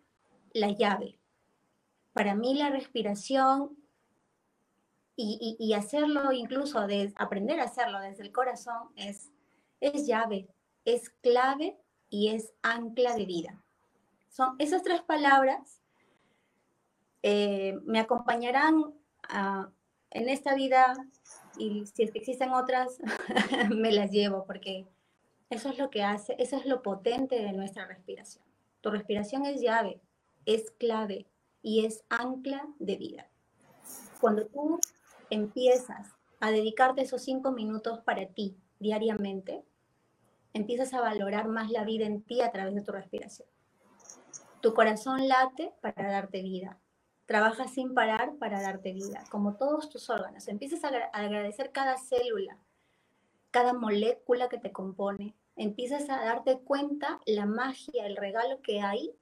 Speaker 3: la llave. Para mí la respiración y, hacerlo incluso, de aprender a hacerlo desde el corazón es, es llave, es clave y es ancla de vida. Son esas tres palabras eh, me acompañarán en esta vida y si es que existen otras, me las llevo porque eso es lo que hace, eso es lo potente de nuestra respiración. Tu respiración es llave, es clave y es ancla de vida. Cuando tú empiezas a dedicarte esos cinco minutos para ti diariamente, empiezas a valorar más la vida en ti a través de tu respiración. Tu corazón late para darte vida. Trabaja sin parar para darte vida, como todos tus órganos. Empiezas a agradecer cada célula, cada molécula que te compone. Empiezas a darte cuenta la magia, el regalo que hay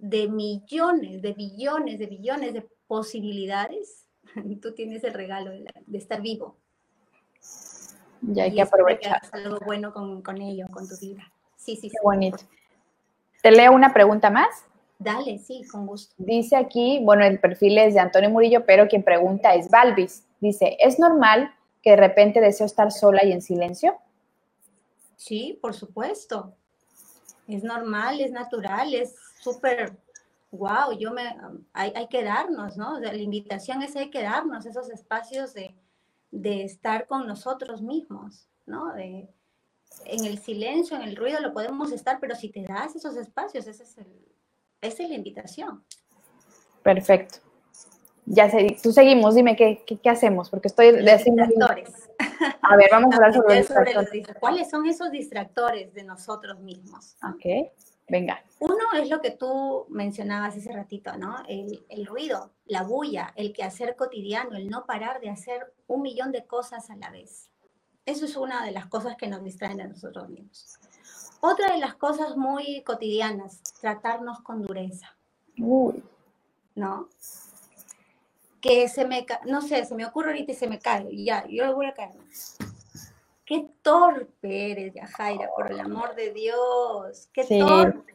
Speaker 3: de millones, de billones, de billones de posibilidades. Tú tienes el regalo de, estar vivo.
Speaker 2: Ya hay que aprovechar.
Speaker 3: algo bueno con, con, ello, con tu vida. Sí, sí,
Speaker 2: Qué bonito. ¿Te leo una pregunta más?
Speaker 3: Dale, sí, con gusto.
Speaker 2: Dice aquí, bueno, el perfil es de Antonio Murillo, pero quien pregunta es Balvis. Dice, ¿es normal que de repente deseo estar sola y en silencio?
Speaker 3: Sí, por supuesto. Es normal, es natural, es súper, wow, yo me, hay, hay, que darnos, ¿no? la invitación es hay que darnos esos espacios de, de estar con nosotros mismos, ¿no? De, en el silencio, en el ruido lo podemos estar, pero si te das esos espacios, ese es el, esa es la invitación.
Speaker 2: Perfecto. Ya sé, tú seguimos, dime qué, qué, hacemos, porque estoy
Speaker 3: de distractores.
Speaker 2: A ver, vamos a hablar sobre, los distractores.
Speaker 3: ¿Cuáles son esos distractores de nosotros mismos?
Speaker 2: Ok, venga.
Speaker 3: Uno es lo que tú mencionabas hace ratito, ¿no? El, el ruido, la bulla, el quehacer cotidiano, el no parar de hacer un millón de cosas a la vez. Eso es una de las cosas que nos distraen de nosotros mismos. Otra de las cosas muy cotidianas, tratarnos con dureza. Uy. ¿No? Que se me, no sé, se me ocurre ahorita y se me cae, y ya, yo lo voy a caer. Qué torpe eres, Yajaira, por el amor de Dios. Qué torpe,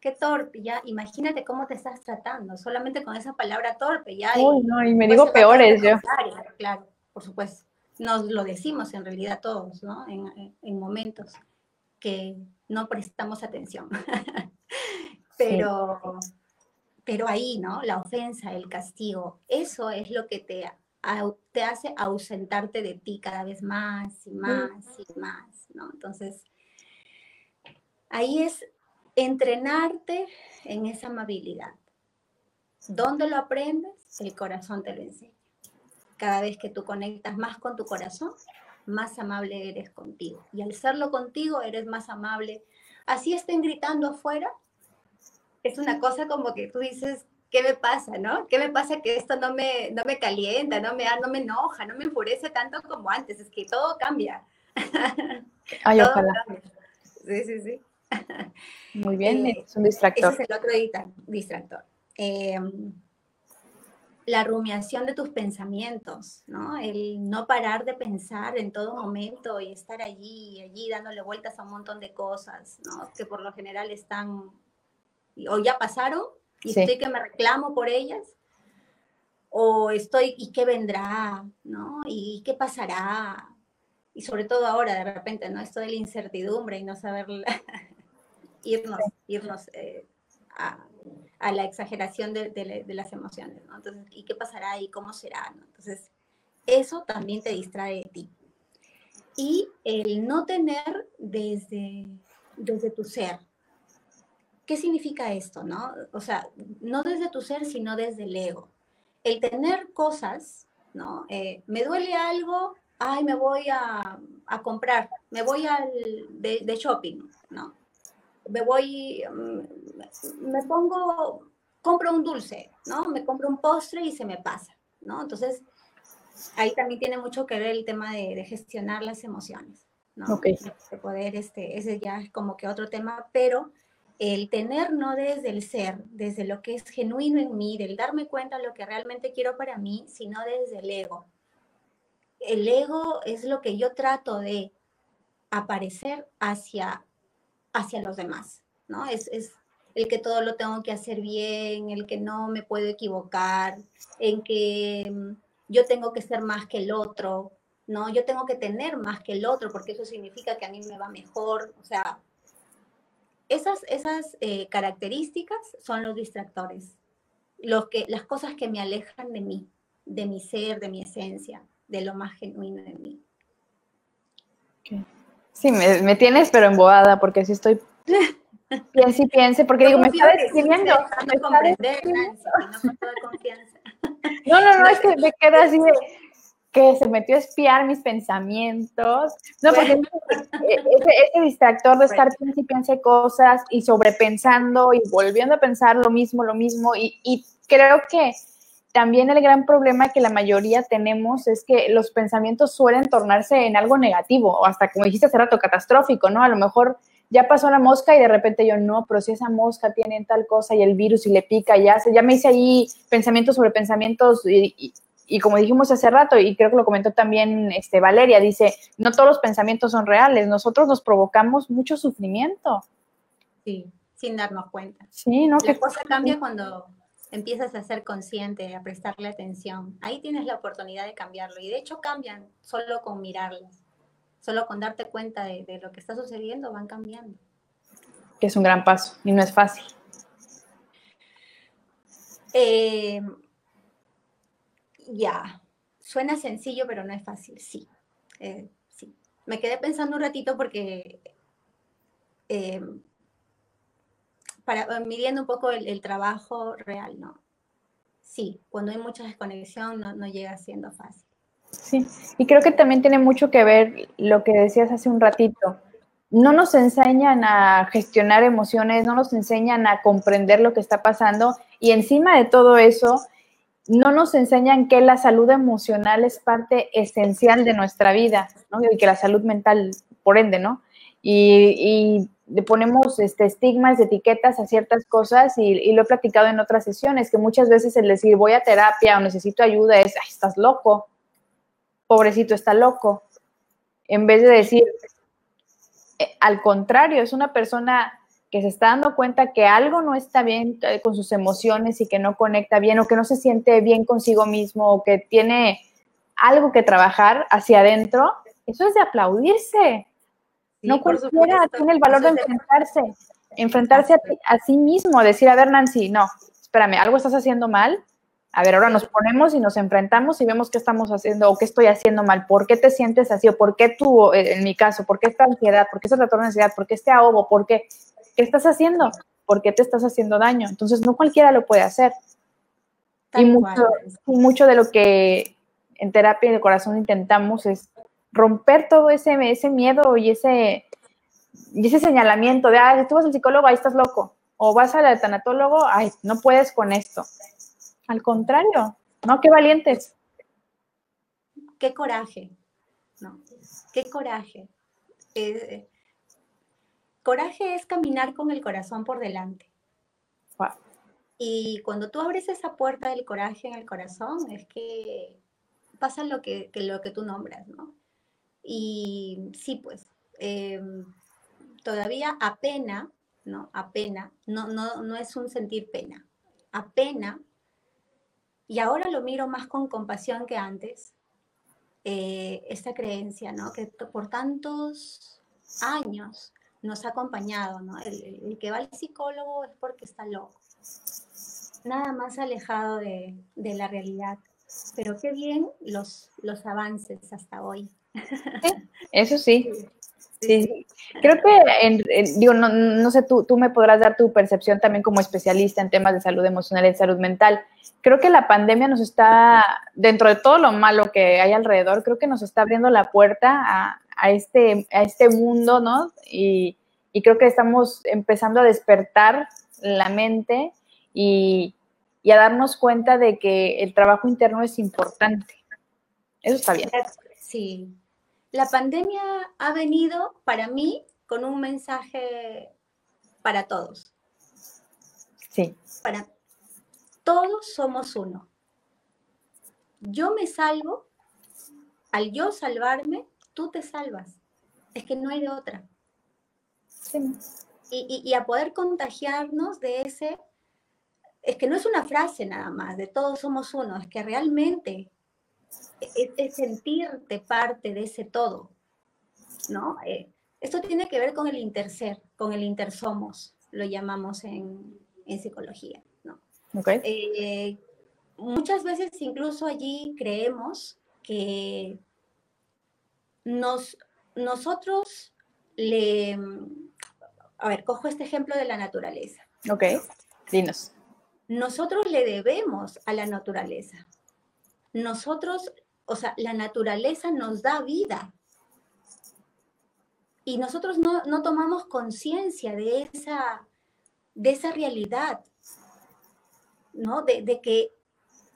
Speaker 3: qué torpe, ya, imagínate cómo te estás tratando, solamente con esa palabra torpe, ya.
Speaker 2: Uy, no, y me digo peores yo.
Speaker 3: Claro, por supuesto. Nos lo decimos en realidad todos, ¿no? En, en momentos que no prestamos atención. pero, pero ahí, ¿no? La ofensa, el castigo, eso es lo que te, te hace ausentarte de ti cada vez más y más y más, ¿no? Entonces, ahí es entrenarte en esa amabilidad. ¿Dónde lo aprendes? El corazón te lo enseña. Cada vez que tú conectas más con tu corazón, más amable eres contigo. Y al serlo contigo, eres más amable. Así estén gritando afuera, es una cosa como que tú dices, ¿qué me pasa, no? ¿Qué me pasa que esto no me, no me calienta, no me, no me enoja, no me enfurece tanto como antes? Es que todo cambia.
Speaker 2: Ay, ojalá.
Speaker 3: Sí, sí, sí.
Speaker 2: Muy bien, eh, es un distractor.
Speaker 3: Ese es el otro distractor. Eh, la rumiación de tus pensamientos, ¿no? El no parar de pensar en todo momento y estar allí, allí dándole vueltas a un montón de cosas, ¿no? Que por lo general están, o ya pasaron, y estoy que me reclamo por ellas, o estoy, ¿y qué vendrá? ¿No? ¿Y qué pasará? Y sobre todo ahora, de repente, ¿no? Esto de la incertidumbre y no saber irnos, irnos eh, a a la exageración de, las emociones, ¿no? Entonces, ¿y qué pasará y cómo será? ¿no? Entonces, eso también te distrae de ti. Y el no tener desde, desde tu ser. ¿Qué significa esto, no? O sea, no desde tu ser, sino desde el ego. El tener cosas, ¿no? Eh, me duele algo, ay, me voy a, a comprar, me voy al, de, de shopping, ¿no? me voy, mm, me pongo, compro un dulce, ¿no? Me compro un postre y se me pasa, ¿no? Entonces, ahí también tiene mucho que ver el tema de, gestionar las emociones, ¿no?
Speaker 2: Ok.
Speaker 3: De poder, este, ese ya es como que otro tema, pero el tener no desde el ser, desde lo que es genuino en mí, del darme cuenta de lo que realmente quiero para mí, sino desde el ego. El ego es lo que yo trato de aparecer hacia, hacia los demás, ¿no? Es, es el que todo lo tengo que hacer bien, el que no me puedo equivocar, en que mm, yo tengo que ser más que el otro, ¿no? Yo tengo que tener más que el otro porque eso significa que a mí me va mejor, o sea, esas, esas eh, características son los distractores, los que, las cosas que me alejan de mí, de mi ser, de mi esencia, de lo más genuino de mí.
Speaker 2: Sí, me, tienes pero embobada porque si estoy piense y piense, porque digo, me está describiendo. No, no, no, es que me queda así de, que se metió a espiar mis pensamientos. No, porque e-, ese, distractor de estar pensando y cosas y sobrepensando y volviendo a pensar lo mismo, lo mismo. Y, y creo que también el gran problema que la mayoría tenemos es que los pensamientos suelen tornarse en algo negativo o hasta, como dijiste hace rato, catastrófico, ¿no? A lo mejor ya pasó la mosca y de repente yo, no, pero si esa mosca tiene tal cosa y el virus y le pica, ya, ya me hice ahí pensamientos sobre pensamientos y, y como dijimos hace rato, y creo que lo comentó también este, Valeria, dice, no todos los pensamientos son reales, nosotros nos provocamos mucho sufrimiento.
Speaker 3: Sí, sin darnos cuenta.
Speaker 2: Sí, ¿no?
Speaker 3: La cosa cambia cuando empiezas a ser consciente, a prestarle atención. Ahí tienes la oportunidad de cambiarlo. Y de hecho cambian solo con mirarlos, solo con darte cuenta de, de lo que está sucediendo, van cambiando.
Speaker 2: Que es un gran paso y no es fácil.
Speaker 3: Eh, ya, suena sencillo, pero no es fácil, sí. Eh, sí. Me quedé pensando un ratito porque eh, para, midiendo un poco el, trabajo real, ¿no? Sí, cuando hay mucha desconexión no, no llega siendo fácil.
Speaker 2: Sí, y creo que también tiene mucho que ver lo que decías hace un ratito. No nos enseñan a gestionar emociones, no nos enseñan a comprender lo que está pasando y encima de todo eso, no nos enseñan que la salud emocional es parte esencial de nuestra vida, ¿no? Y que la salud mental, por ende, ¿no? Y, le ponemos este, estigmas, etiquetas a ciertas cosas y, lo he platicado en otras sesiones, que muchas veces el decir voy a terapia o necesito ayuda es, Ay, estás loco, pobrecito está loco, en vez de decir, eh, al contrario, es una persona que se está dando cuenta que algo no está bien eh, con sus emociones y que no conecta bien o que no se siente bien consigo mismo o que tiene algo que trabajar hacia adentro, eso es de aplaudirse. no cualquiera tiene el valor de enfrentarse, enfrentarse a, a, sí mismo, decir, a ver, Nancy, no, espérame, algo estás haciendo mal. A ver, ahora nos ponemos y nos enfrentamos y vemos qué estamos haciendo o qué estoy haciendo mal, por qué te sientes así o por qué tú, eh, en mi caso, por qué esta ansiedad, por qué ese retorno de ansiedad, por qué este ahogo, por qué ¿qué estás haciendo? ¿Por qué te estás haciendo daño? Entonces, no cualquiera lo puede hacer. y mucho, mucho, de lo que en terapia de corazón intentamos es romper todo ese, ese miedo y ese, y ese señalamiento de, ah, si tú vas al psicólogo, ahí estás loco. O vas al tanatólogo, ay, no puedes con esto. Al contrario, ¿no? Qué valientes.
Speaker 3: Qué coraje, ¿no? Qué coraje. Eh, Coraje es caminar con el corazón por delante. Y cuando tú abres esa puerta del coraje en el corazón, es que pasa lo que, lo que tú nombras, ¿no? Y sí, pues, em, todavía apena, ¿no? Apena, no, no, no es un sentir pena, apena, y ahora lo miro más con compasión que antes, eh, esta creencia, ¿no? Que por tantos años nos ha acompañado, ¿no? El, que va al psicólogo es porque está loco. Nada más alejado de, la realidad. Pero qué bien los, los avances hasta hoy.
Speaker 2: Eso sí. Sí, creo que, digo, no, sé, tú, tú me podrás dar tu percepción también como especialista en temas de salud emocional y salud mental. Creo que la pandemia nos está, dentro de todo lo malo que hay alrededor, creo que nos está abriendo la puerta a, a este, a este mundo, ¿no? Y, y, creo que estamos empezando a despertar la mente y, y, a darnos cuenta de que el trabajo interno es importante. Eso está bien.
Speaker 3: Sí. La pandemia ha venido para mí con un mensaje para todos.
Speaker 2: Sí.
Speaker 3: Para todos somos uno. Yo me salvo, al yo salvarme, tú te salvas. Es que no hay de otra. Sí. Y, y, a poder contagiarnos de ese, es que no es una frase nada más, de todos somos uno, es que realmente es, sentirte parte de ese todo, ¿no? Eh, esto tiene que ver con el interser, con el intersomos, lo llamamos en, en psicología, ¿no?
Speaker 2: Okay.
Speaker 3: Eh, muchas veces incluso allí creemos que nos, nosotros le... A ver, cojo este ejemplo de la naturaleza.
Speaker 2: Ok, dinos.
Speaker 3: Nosotros le debemos a la naturaleza. Nosotros o sea, la naturaleza nos da vida. Y nosotros no, tomamos conciencia de esa, de esa realidad, ¿no? De, que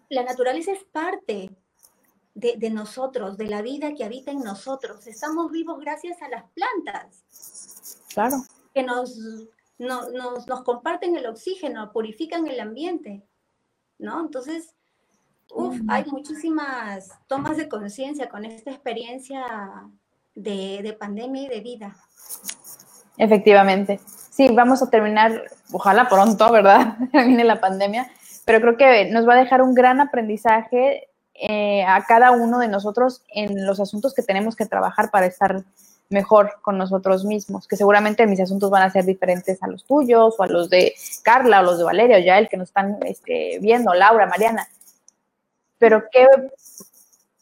Speaker 3: la naturaleza es parte de, nosotros, de la vida que habita en nosotros. Estamos vivos gracias a las plantas.
Speaker 2: Claro.
Speaker 3: Que nos, nos, nos comparten el oxígeno, purifican el ambiente, ¿no? Entonces, Uf, hay muchísimas tomas de conciencia con esta experiencia de, pandemia y de vida.
Speaker 2: Efectivamente. Sí, vamos a terminar, ojalá pronto, ¿verdad? Termine la pandemia, pero creo que nos va a dejar un gran aprendizaje eh, a cada uno de nosotros en los asuntos que tenemos que trabajar para estar mejor con nosotros mismos, que seguramente mis asuntos van a ser diferentes a los tuyos o a los de Carla o los de Valeria o ya el que nos están este, viendo, Laura, Mariana pero que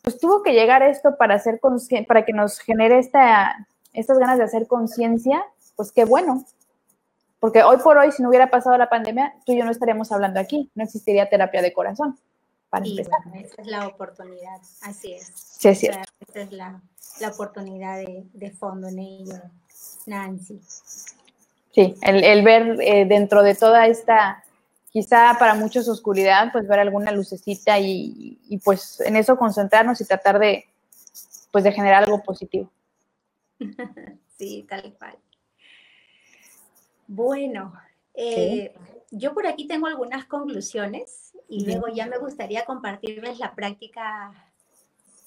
Speaker 2: pues tuvo que llegar esto para hacer para que nos genere esta, estas ganas de hacer conciencia, pues qué bueno. Porque hoy por hoy, si no hubiera pasado la pandemia, tú y yo no estaríamos hablando aquí, no existiría terapia de corazón.
Speaker 3: Para empezar. esa es la oportunidad, así es.
Speaker 2: Sí, es cierto.
Speaker 3: Esa es la, la oportunidad de, de, fondo en ello, Nancy.
Speaker 2: Sí, el, el ver eh, dentro de toda esta quizá para muchos oscuridad, pues ver alguna lucecita y, pues en eso concentrarnos y tratar de, pues de generar algo positivo.
Speaker 3: Sí, tal cual. Bueno, eh, yo por aquí tengo algunas conclusiones y luego ya me gustaría compartirles la práctica.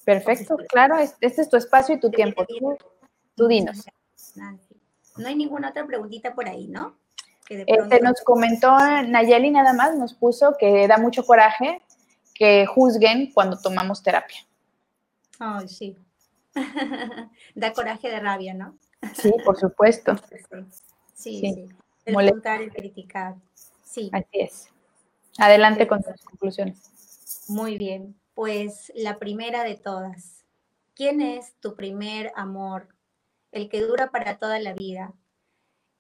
Speaker 2: Perfecto, claro, este es tu espacio y tu tiempo. tú dinos.
Speaker 3: No hay ninguna otra preguntita por ahí, ¿no?
Speaker 2: Este, nos comentó Nayeli nada más, nos puso que da mucho coraje que juzguen cuando tomamos terapia.
Speaker 3: Ay, sí. da coraje de rabia, ¿no?
Speaker 2: Sí, por supuesto.
Speaker 3: Sí, sí. El Molestar y criticar. Sí.
Speaker 2: Así es. Adelante con tus conclusiones.
Speaker 3: Muy bien. Pues la primera de todas. ¿Quién es tu primer amor? El que dura para toda la vida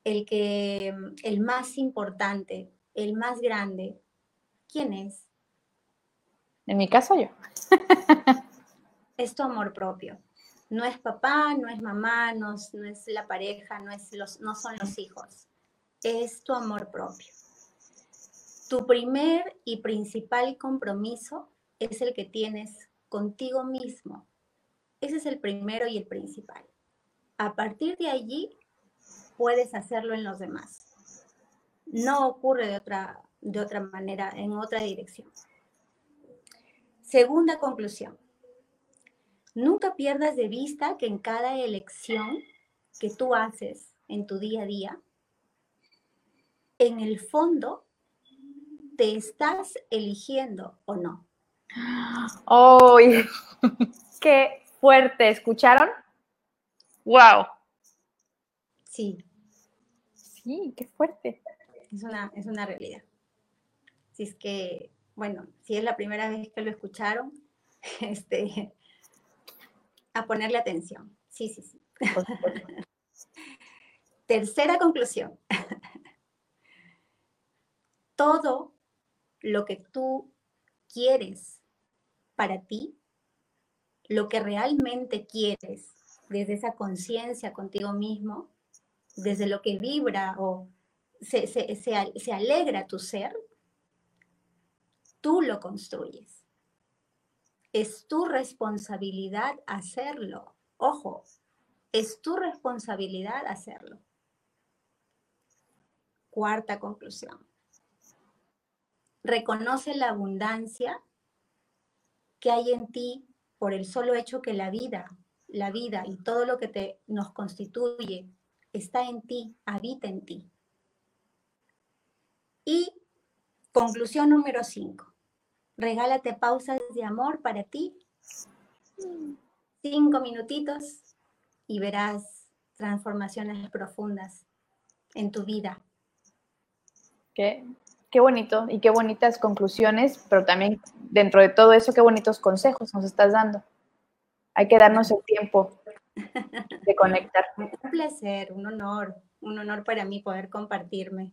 Speaker 3: el que, el más importante, el más grande, ¿quién es?
Speaker 2: En mi caso yo.
Speaker 3: es tu amor propio. No es papá, no es mamá, no, no es la pareja, no, es los, no son los hijos. Es tu amor propio. Tu primer y principal compromiso es el que tienes contigo mismo. Ese es el primero y el principal. A partir de allí, puedes hacerlo en los demás. No ocurre de otra, de otra manera, en otra dirección. Segunda conclusión. Nunca pierdas de vista que en cada elección que tú haces en tu día a día, en el fondo te estás eligiendo o no.
Speaker 2: ¡Oh! ¡Qué fuerte! ¿Escucharon? ¡Wow!
Speaker 3: Sí,
Speaker 2: Sí, qué fuerte.
Speaker 3: Es una, es una realidad. Si es que, bueno, si es la primera vez que lo escucharon, este, a ponerle atención. Sí, sí, sí. Tercera conclusión. Todo lo que tú quieres para ti, lo que realmente quieres desde esa conciencia contigo mismo, desde lo que vibra o se, se, alegra tu ser, tú lo construyes. Es tu responsabilidad hacerlo. Ojo, es tu responsabilidad hacerlo. Cuarta conclusión. Reconoce la abundancia que hay en ti por el solo hecho que la vida, la vida y todo lo que te, nos constituye está en ti, habita en ti. Y conclusión número cinco. Regálate pausas de amor para ti. Cinco minutitos y verás transformaciones profundas en tu vida.
Speaker 2: Qué, qué bonito y qué bonitas conclusiones, pero también dentro de todo eso, qué bonitos consejos nos estás dando. Hay que darnos el tiempo de conectar.
Speaker 3: Un placer, un honor, un honor para mí poder compartirme.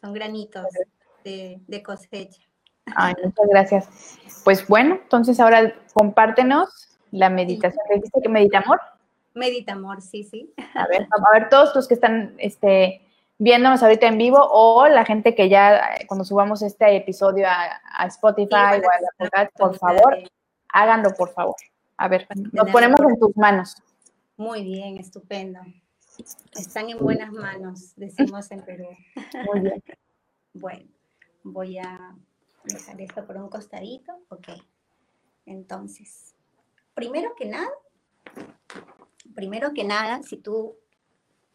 Speaker 3: Son granitos de, de cosecha.
Speaker 2: Ay, muchas gracias. Pues bueno, entonces ahora compártenos la meditación. ¿Dijiste que medita amor?
Speaker 3: Medita amor, sí, sí.
Speaker 2: A ver, a ver, todos los que están este, viéndonos ahorita en vivo o la gente que ya cuando subamos este episodio a, Spotify o a la podcast, por favor, háganlo, por favor. A ver, nos ponemos en tus manos.
Speaker 3: Muy bien, estupendo. Están en buenas manos, decimos en Perú. Muy bien. Bueno, voy a dejar esto por un costadito. Ok. Entonces, primero que nada, primero que nada, si tú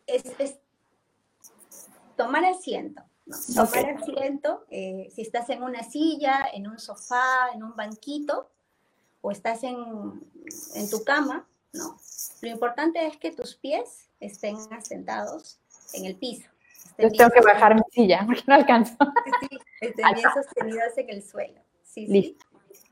Speaker 3: es, tomar asiento. Tomar asiento, eh, si estás en una silla, en un sofá, en un banquito, o estás en, en tu cama, ¿no? Lo importante es que tus pies estén asentados en el piso.
Speaker 2: Yo tengo que bajar mi silla porque no alcanzo.
Speaker 3: Sí, estén bien sostenidos en el suelo. Sí, sí.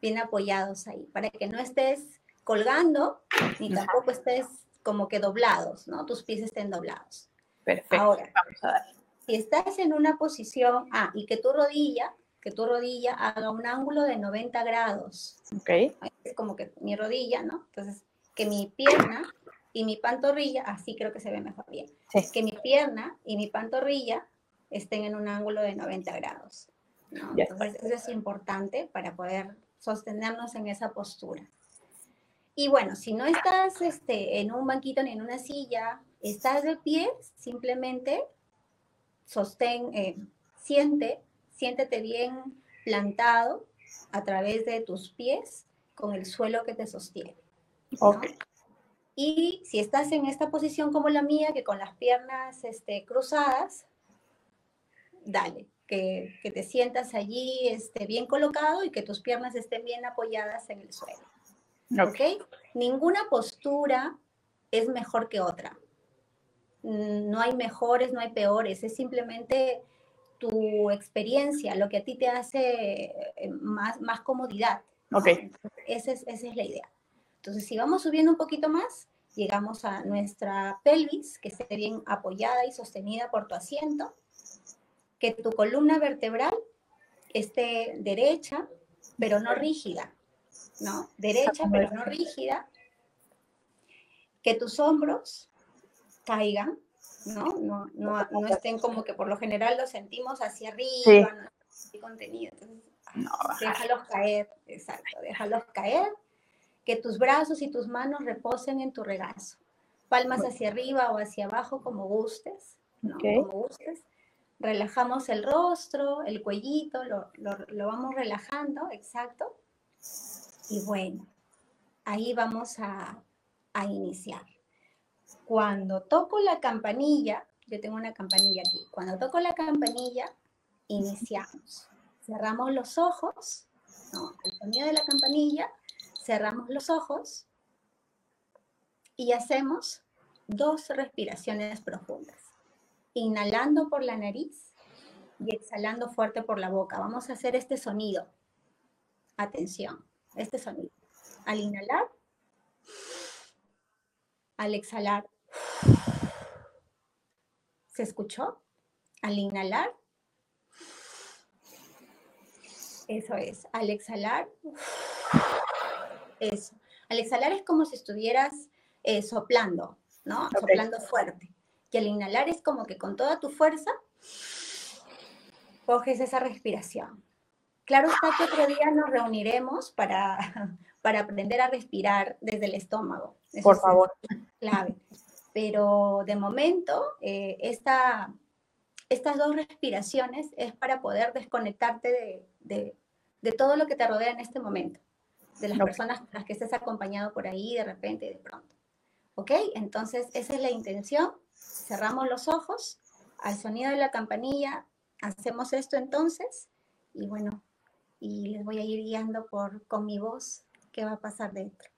Speaker 3: Bien apoyados ahí, para que no estés colgando ni tampoco estés como que doblados, ¿no? Tus pies estén doblados.
Speaker 2: Perfecto. Ahora, vamos a dar.
Speaker 3: Si estás en una posición, ah, y que tu rodilla, que tu rodilla haga un ángulo de 90 grados.
Speaker 2: Ok.
Speaker 3: Es como que mi rodilla, ¿no? Entonces, que mi pierna y mi pantorrilla, así creo que se ve mejor bien. Sí. Que mi pierna y mi pantorrilla estén en un ángulo de 90 grados. ¿no? Entonces, eso es importante para poder sostenernos en esa postura. Y bueno, si no estás este, en un banquito ni en una silla, estás de pie, simplemente sostén, eh, siente, siéntete bien plantado a través de tus pies con el suelo que te sostiene. Y si estás en esta posición como la mía, que con las piernas este, cruzadas, dale, que, que, te sientas allí este, bien colocado y que tus piernas estén bien apoyadas en el suelo. Okay. ¿Ok? Ninguna postura es mejor que otra. Mm, no hay mejores, no hay peores, es simplemente tu experiencia, lo que a ti te hace eh, más, más comodidad.
Speaker 2: Ok.
Speaker 3: Esa es, esa es la idea. Entonces, si vamos subiendo un poquito más, llegamos a nuestra pelvis, que esté bien apoyada y sostenida por tu asiento, que tu columna vertebral esté derecha, pero no rígida. ¿no? Derecha, pero no rígida. Que tus hombros caigan, ¿no? No, no, no estén como que por lo general los sentimos hacia arriba, sí. contenido. déjalos caer, exacto, déjalos caer. Que tus brazos y tus manos reposen en tu regazo. Palmas hacia arriba o hacia abajo, como gustes, ¿no? Como gustes. Relajamos el rostro, el cuellito, lo, lo, lo vamos relajando, exacto. Y bueno, ahí vamos a, iniciar. Cuando toco la campanilla, yo tengo una campanilla aquí, cuando toco la campanilla, iniciamos. Cerramos los ojos, no, al sonido de la campanilla, cerramos los ojos y hacemos dos respiraciones profundas. Inhalando por la nariz y exhalando fuerte por la boca. Vamos a hacer este sonido. Atención este sonido. Al inhalar, al exhalar. ¿Se escuchó? Al inhalar. Eso es. Al exhalar. Eso. Al exhalar es como si estuvieras eh, soplando, ¿no? Soplando fuerte. Y al inhalar es como que con toda tu fuerza coges esa respiración. Claro está que otro día nos reuniremos para, para aprender a respirar desde el estómago.
Speaker 2: Por favor.
Speaker 3: clave. Pero de momento, eh, esta, estas dos respiraciones es para poder desconectarte de, de, todo lo que te rodea en este momento, de las personas con las que estés acompañado por ahí de repente, de pronto. ¿Ok? Entonces, esa es la intención. Cerramos los ojos al sonido de la campanilla. Hacemos esto entonces. Y bueno, y les voy a ir guiando por, con mi voz qué va a pasar dentro.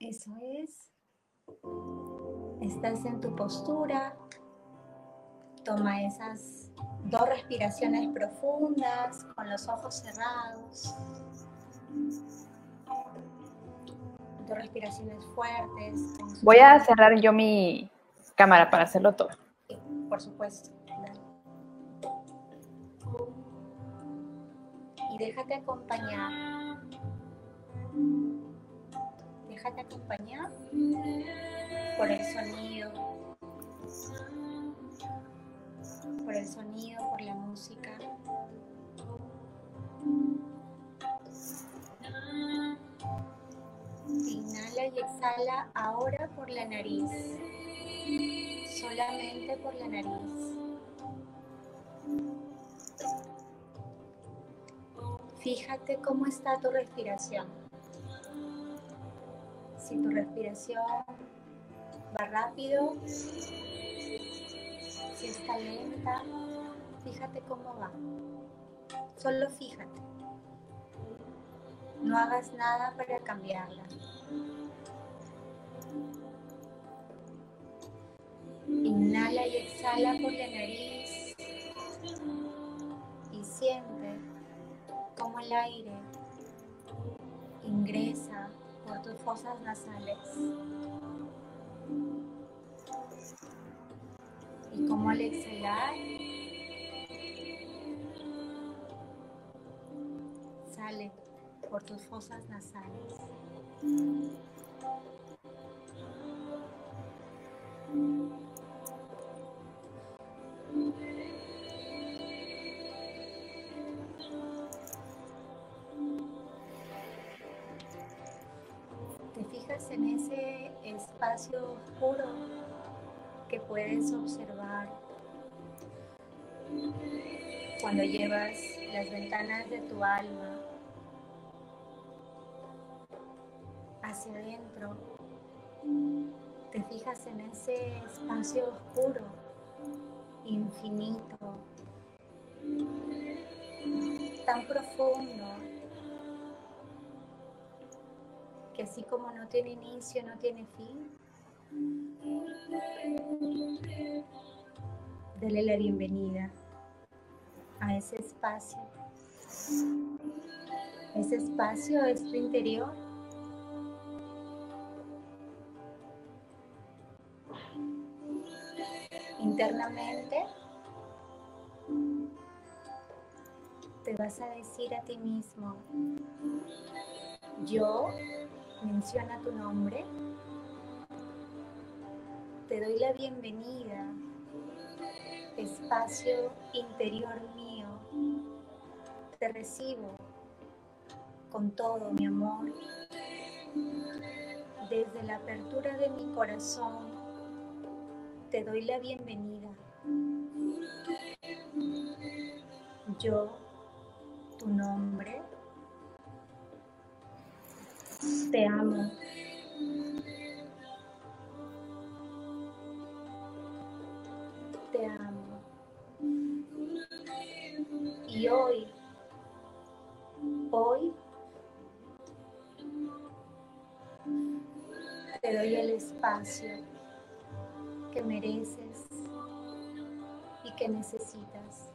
Speaker 3: Eso es. Estás en tu postura. Toma esas dos respiraciones profundas con los ojos cerrados. Dos respiraciones fuertes.
Speaker 2: Voy a cerrar yo mi cámara para hacerlo todo.
Speaker 3: por supuesto. déjate acompañar. Déjate acompañar por el sonido, por el sonido, por la música. Inhala y exhala ahora por la nariz, solamente por la nariz. Fíjate cómo está tu respiración. Si tu respiración va rápido, si está lenta, fíjate cómo va. Solo fíjate. No hagas nada para cambiarla. Inhala y exhala por la nariz y siente como el aire ingresa por tus fosas nasales y como al exhalar sale por tus fosas nasales. Espacio oscuro que puedes observar cuando llevas las ventanas de tu alma hacia adentro. Te fijas en ese espacio oscuro, infinito, tan profundo así como no tiene inicio, no tiene fin, dale la bienvenida a ese espacio. Ese espacio es tu interior. Internamente te vas a decir a ti mismo, yo menciona tu nombre. Te doy la bienvenida, espacio interior mío. Te recibo con todo mi amor. Desde la apertura de mi corazón, te doy la bienvenida. Yo, tu nombre, te amo. Te amo. Y hoy, hoy, te doy el espacio que mereces y que necesitas.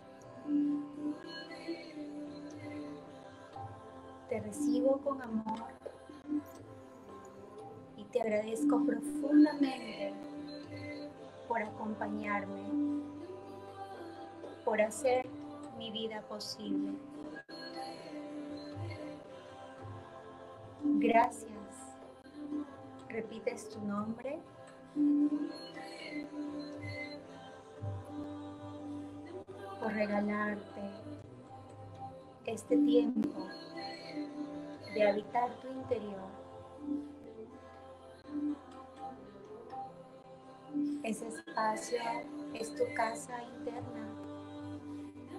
Speaker 3: Te recibo con amor te agradezco profundamente por acompañarme, por hacer mi vida posible. Gracias. ¿Repites tu nombre? por regalarte este tiempo de habitar tu interior. Ese espacio es tu casa interna,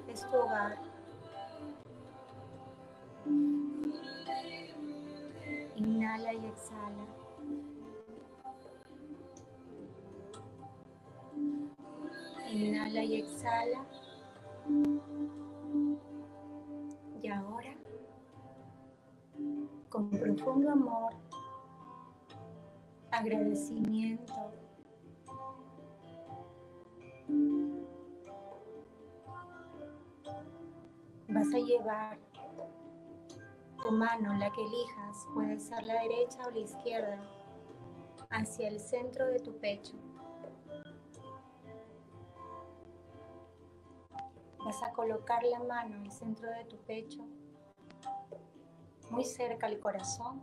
Speaker 3: es tu hogar. Inhala y exhala. Inhala y exhala. Y ahora, con profundo amor, agradecimiento, vas a llevar tu mano, la que elijas, puede ser la derecha o la izquierda, hacia el centro de tu pecho. Vas a colocar la mano en el centro de tu pecho, muy cerca al corazón.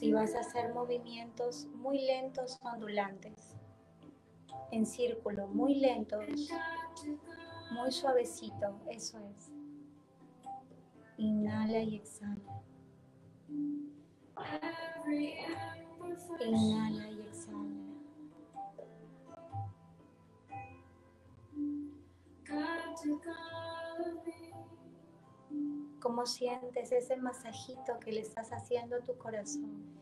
Speaker 3: Y vas a hacer movimientos muy lentos, ondulantes, en círculo, muy lentos, muy suavecito, eso es. Inhala y exhala. Inhala y exhala. ¿Cómo sientes ese masajito que le estás haciendo a tu corazón?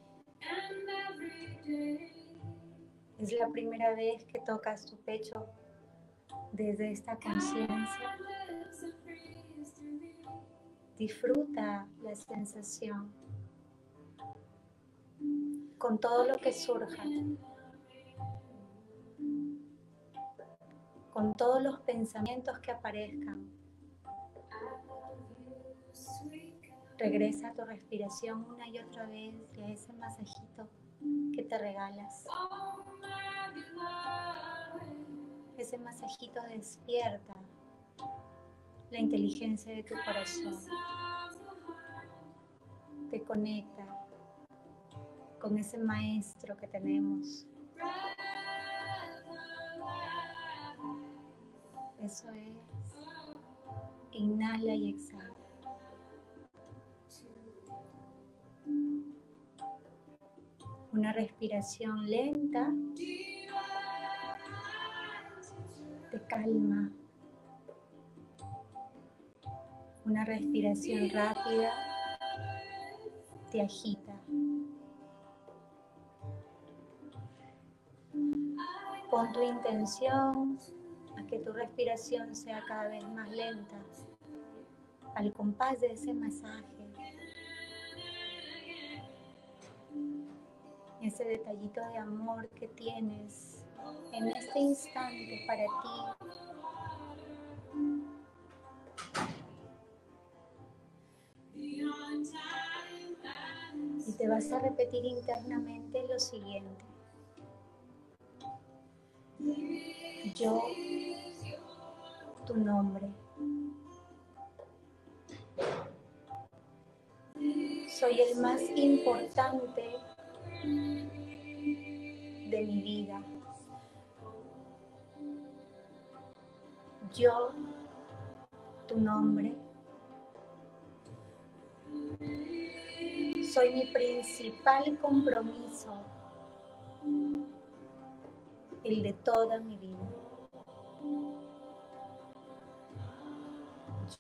Speaker 3: Es la primera vez que tocas tu pecho desde esta conciencia. Disfruta la sensación con todo lo que surja, con todos los pensamientos que aparezcan. Regresa a tu respiración una y otra vez y a ese masajito que te regalas. Ese masajito despierta la inteligencia de tu corazón. Te conecta con ese maestro que tenemos. Eso es. Inhala y exhala. Una respiración lenta te calma. Una respiración rápida te agita. Pon tu intención a que tu respiración sea cada vez más lenta, al compás de ese masaje. Ese detallito de amor que tienes en este instante para ti. Y te vas a repetir internamente lo siguiente. Yo, tu nombre. Soy el más importante de mi vida. Yo, tu nombre, soy mi principal compromiso, el de toda mi vida.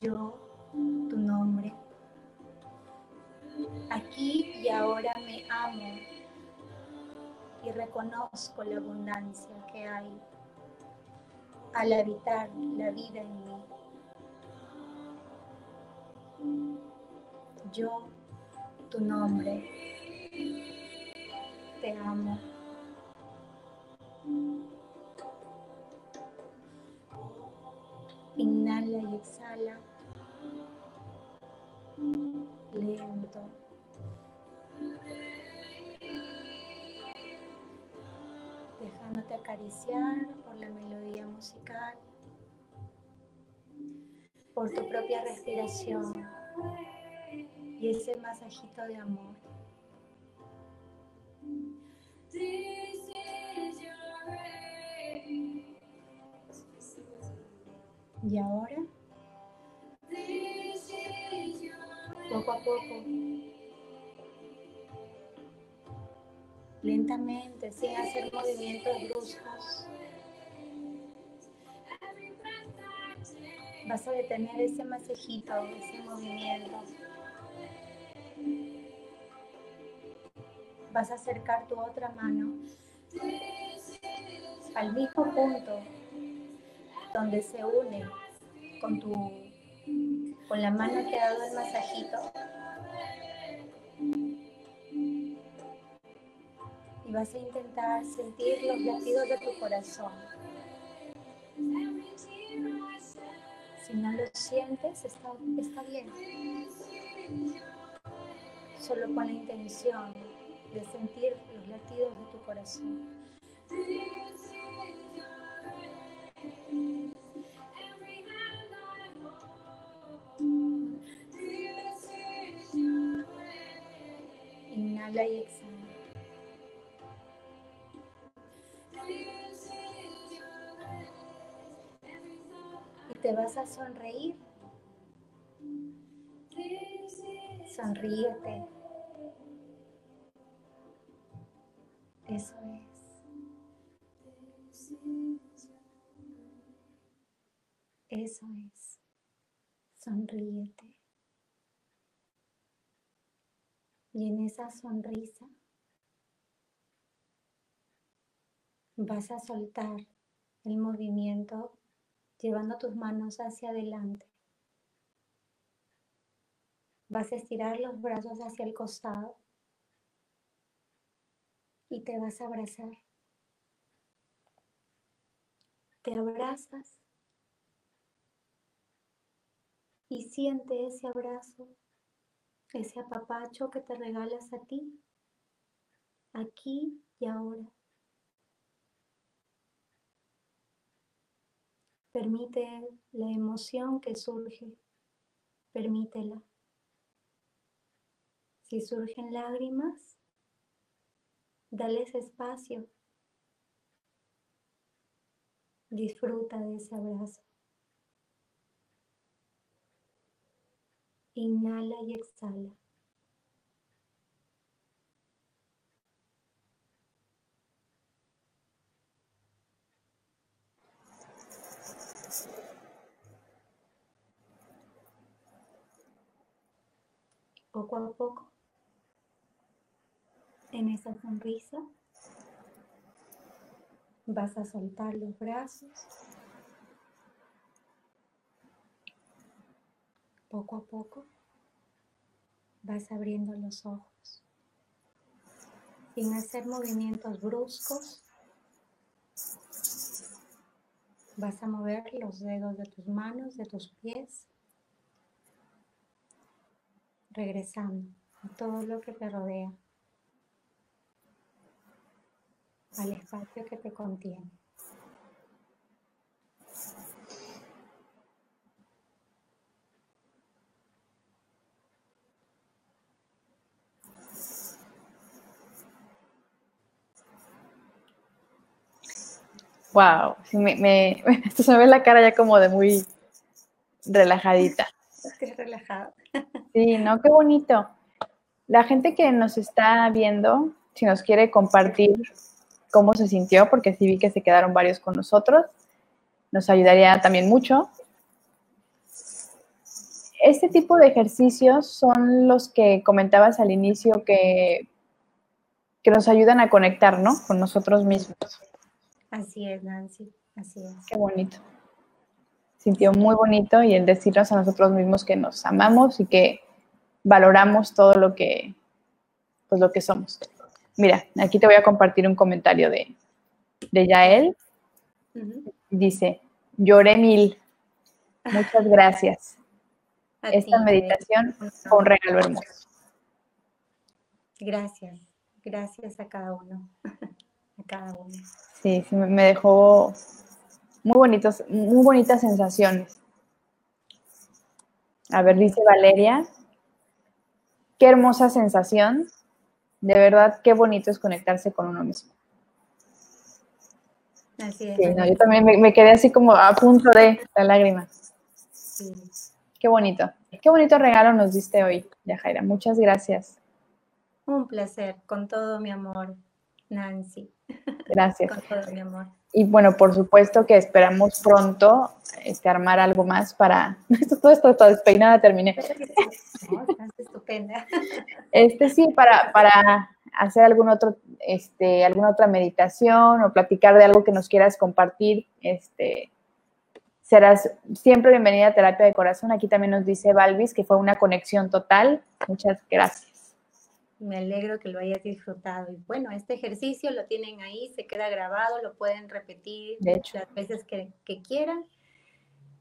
Speaker 3: Yo, tu nombre, aquí y ahora me amo y reconozco la abundancia que hay al habitar la vida en mí. Yo, tu nombre, te amo. Inhala y exhala. Lento. Acariciar por la melodía musical, por tu propia respiración y ese masajito de amor. Y ahora, poco a poco, lentamente, sin hacer movimientos bruscos, vas a detener ese masajito, ese movimiento. Vas a acercar tu otra mano al mismo punto donde se une con tu con la mano que ha dado el masajito y vas a intentar sentir los latidos de tu corazón. Si no lo sientes, está, está bien. Solo con la intención de sentir los latidos de tu corazón. Inhala y exhala. Te vas a sonreír. Sonríete. Eso es. Eso es. Sonríete. Y en esa sonrisa vas a soltar el movimiento llevando tus manos hacia adelante. Vas a estirar los brazos hacia el costado y te vas a abrazar. Te abrazas y siente ese abrazo, ese apapacho que te regalas a ti, aquí y ahora. Permite la emoción que surge, permítela. Si surgen lágrimas, dales espacio. Disfruta de ese abrazo. Inhala y exhala. Poco a poco, en esa sonrisa, vas a soltar los brazos. Poco a poco vas abriendo los ojos sin hacer movimientos bruscos. Vas a mover los dedos de tus manos, de tus pies, regresando a todo lo que te rodea, al espacio que te contiene.
Speaker 2: Wow, me, me, esto se me ve la cara ya como de muy relajadita.
Speaker 3: Estoy relajada.
Speaker 2: Sí, no, qué bonito. La gente que nos está viendo, si nos quiere compartir cómo se sintió, porque sí vi que se quedaron varios con nosotros, nos ayudaría también mucho. Este tipo de ejercicios son los que comentabas al inicio que, que nos ayudan a conectar, ¿no? Con nosotros mismos.
Speaker 3: Así es, Nancy, así es.
Speaker 2: Qué bonito. Sintió muy bonito y el decirnos a nosotros mismos que nos amamos y que valoramos todo lo que, pues lo que somos. Mira, aquí te voy a compartir un comentario de, de Yael. Dice, lloré mil. Muchas gracias. Esta meditación fue un regalo hermoso.
Speaker 3: Gracias, gracias a cada uno, a cada uno.
Speaker 2: Sí, sí, me dejó muy bonitos, muy bonitas sensaciones. A ver, dice Valeria, qué hermosa sensación. De verdad, qué bonito es conectarse con uno mismo. Así es. Sí, no, yo también me, quedé así como a punto de la lágrima. Sí. Qué bonito. Qué bonito regalo nos diste hoy, Yajaira. Muchas gracias.
Speaker 3: Un placer, con todo mi amor, Nancy.
Speaker 2: Gracias.
Speaker 3: con todo mi amor.
Speaker 2: Y bueno, por supuesto que esperamos pronto este, armar algo más para... Esto, todo esto, todo despeinada terminé.
Speaker 3: estupenda.
Speaker 2: Este sí, para, para hacer algún otro, este, alguna otra meditación o platicar de algo que nos quieras compartir, este, serás siempre bienvenida a Terapia de Corazón. Aquí también nos dice Balvis que fue una conexión total. Muchas gracias.
Speaker 3: Me alegro que lo hayas disfrutado. Y bueno, este ejercicio lo tienen ahí, se queda grabado, lo pueden repetir las veces que, quieran.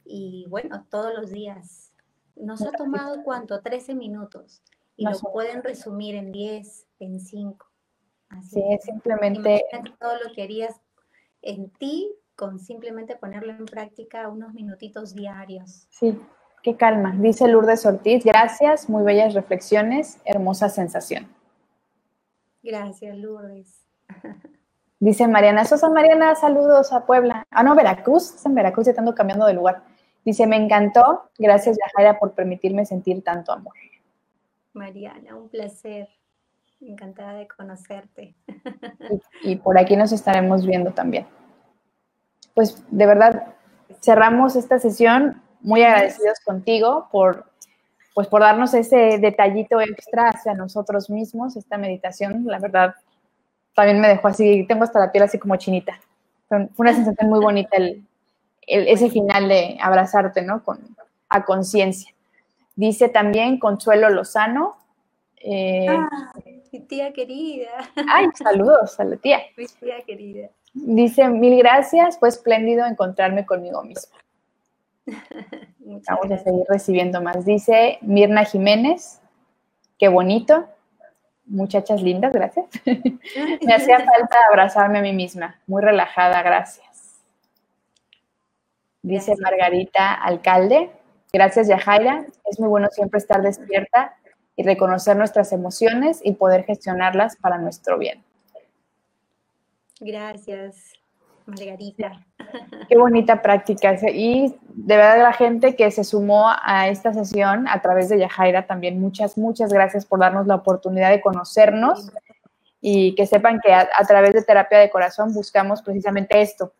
Speaker 3: Y bueno, todos los días. Nos ha tomado cuánto? 13 minutos. Y lo pueden resumir en 10, en 5.
Speaker 2: Así es, simplemente.
Speaker 3: Todo lo que harías en ti con simplemente ponerlo en práctica unos minutitos diarios.
Speaker 2: Sí, qué calma. Dice Lourdes Ortiz, gracias, muy bellas reflexiones, hermosa sensación.
Speaker 3: Gracias, Lourdes.
Speaker 2: Dice Mariana Sosa, Mariana, saludos a Puebla. Ah, no, Veracruz, es en Veracruz, ya estando cambiando de lugar. Dice, me encantó, gracias Yajaira por permitirme sentir tanto amor.
Speaker 3: Mariana, un placer. Encantada de conocerte.
Speaker 2: y por aquí nos estaremos viendo también pues de verdad cerramos esta sesión muy agradecidos contigo por, pues por darnos ese detallito extra hacia nosotros mismos, esta meditación, la verdad, también me dejó así, tengo hasta la piel así como chinita. Fue una sensación muy bonita el, ese final de abrazarte, ¿no? Con, a conciencia. Dice también Consuelo Lozano.
Speaker 3: Eh, ah, mi tía querida.
Speaker 2: Ay, saludos a la tía.
Speaker 3: Mi tía querida.
Speaker 2: Dice, mil gracias, fue espléndido encontrarme conmigo mismo. Vamos a seguir recibiendo más. Dice Mirna Jiménez, qué bonito. Muchachas lindas, gracias. Me hacía falta abrazarme a mí misma, muy relajada, gracias. Dice Margarita Alcalde, gracias Yajaira, es muy bueno siempre estar despierta y reconocer nuestras emociones y poder gestionarlas para nuestro bien.
Speaker 3: Gracias, Margarita.
Speaker 2: Qué bonita práctica. Y de verdad la gente que se sumó a esta sesión a través de Yajaira también, muchas, muchas gracias por darnos la oportunidad de conocernos y que sepan que a, través de terapia de corazón buscamos precisamente esto,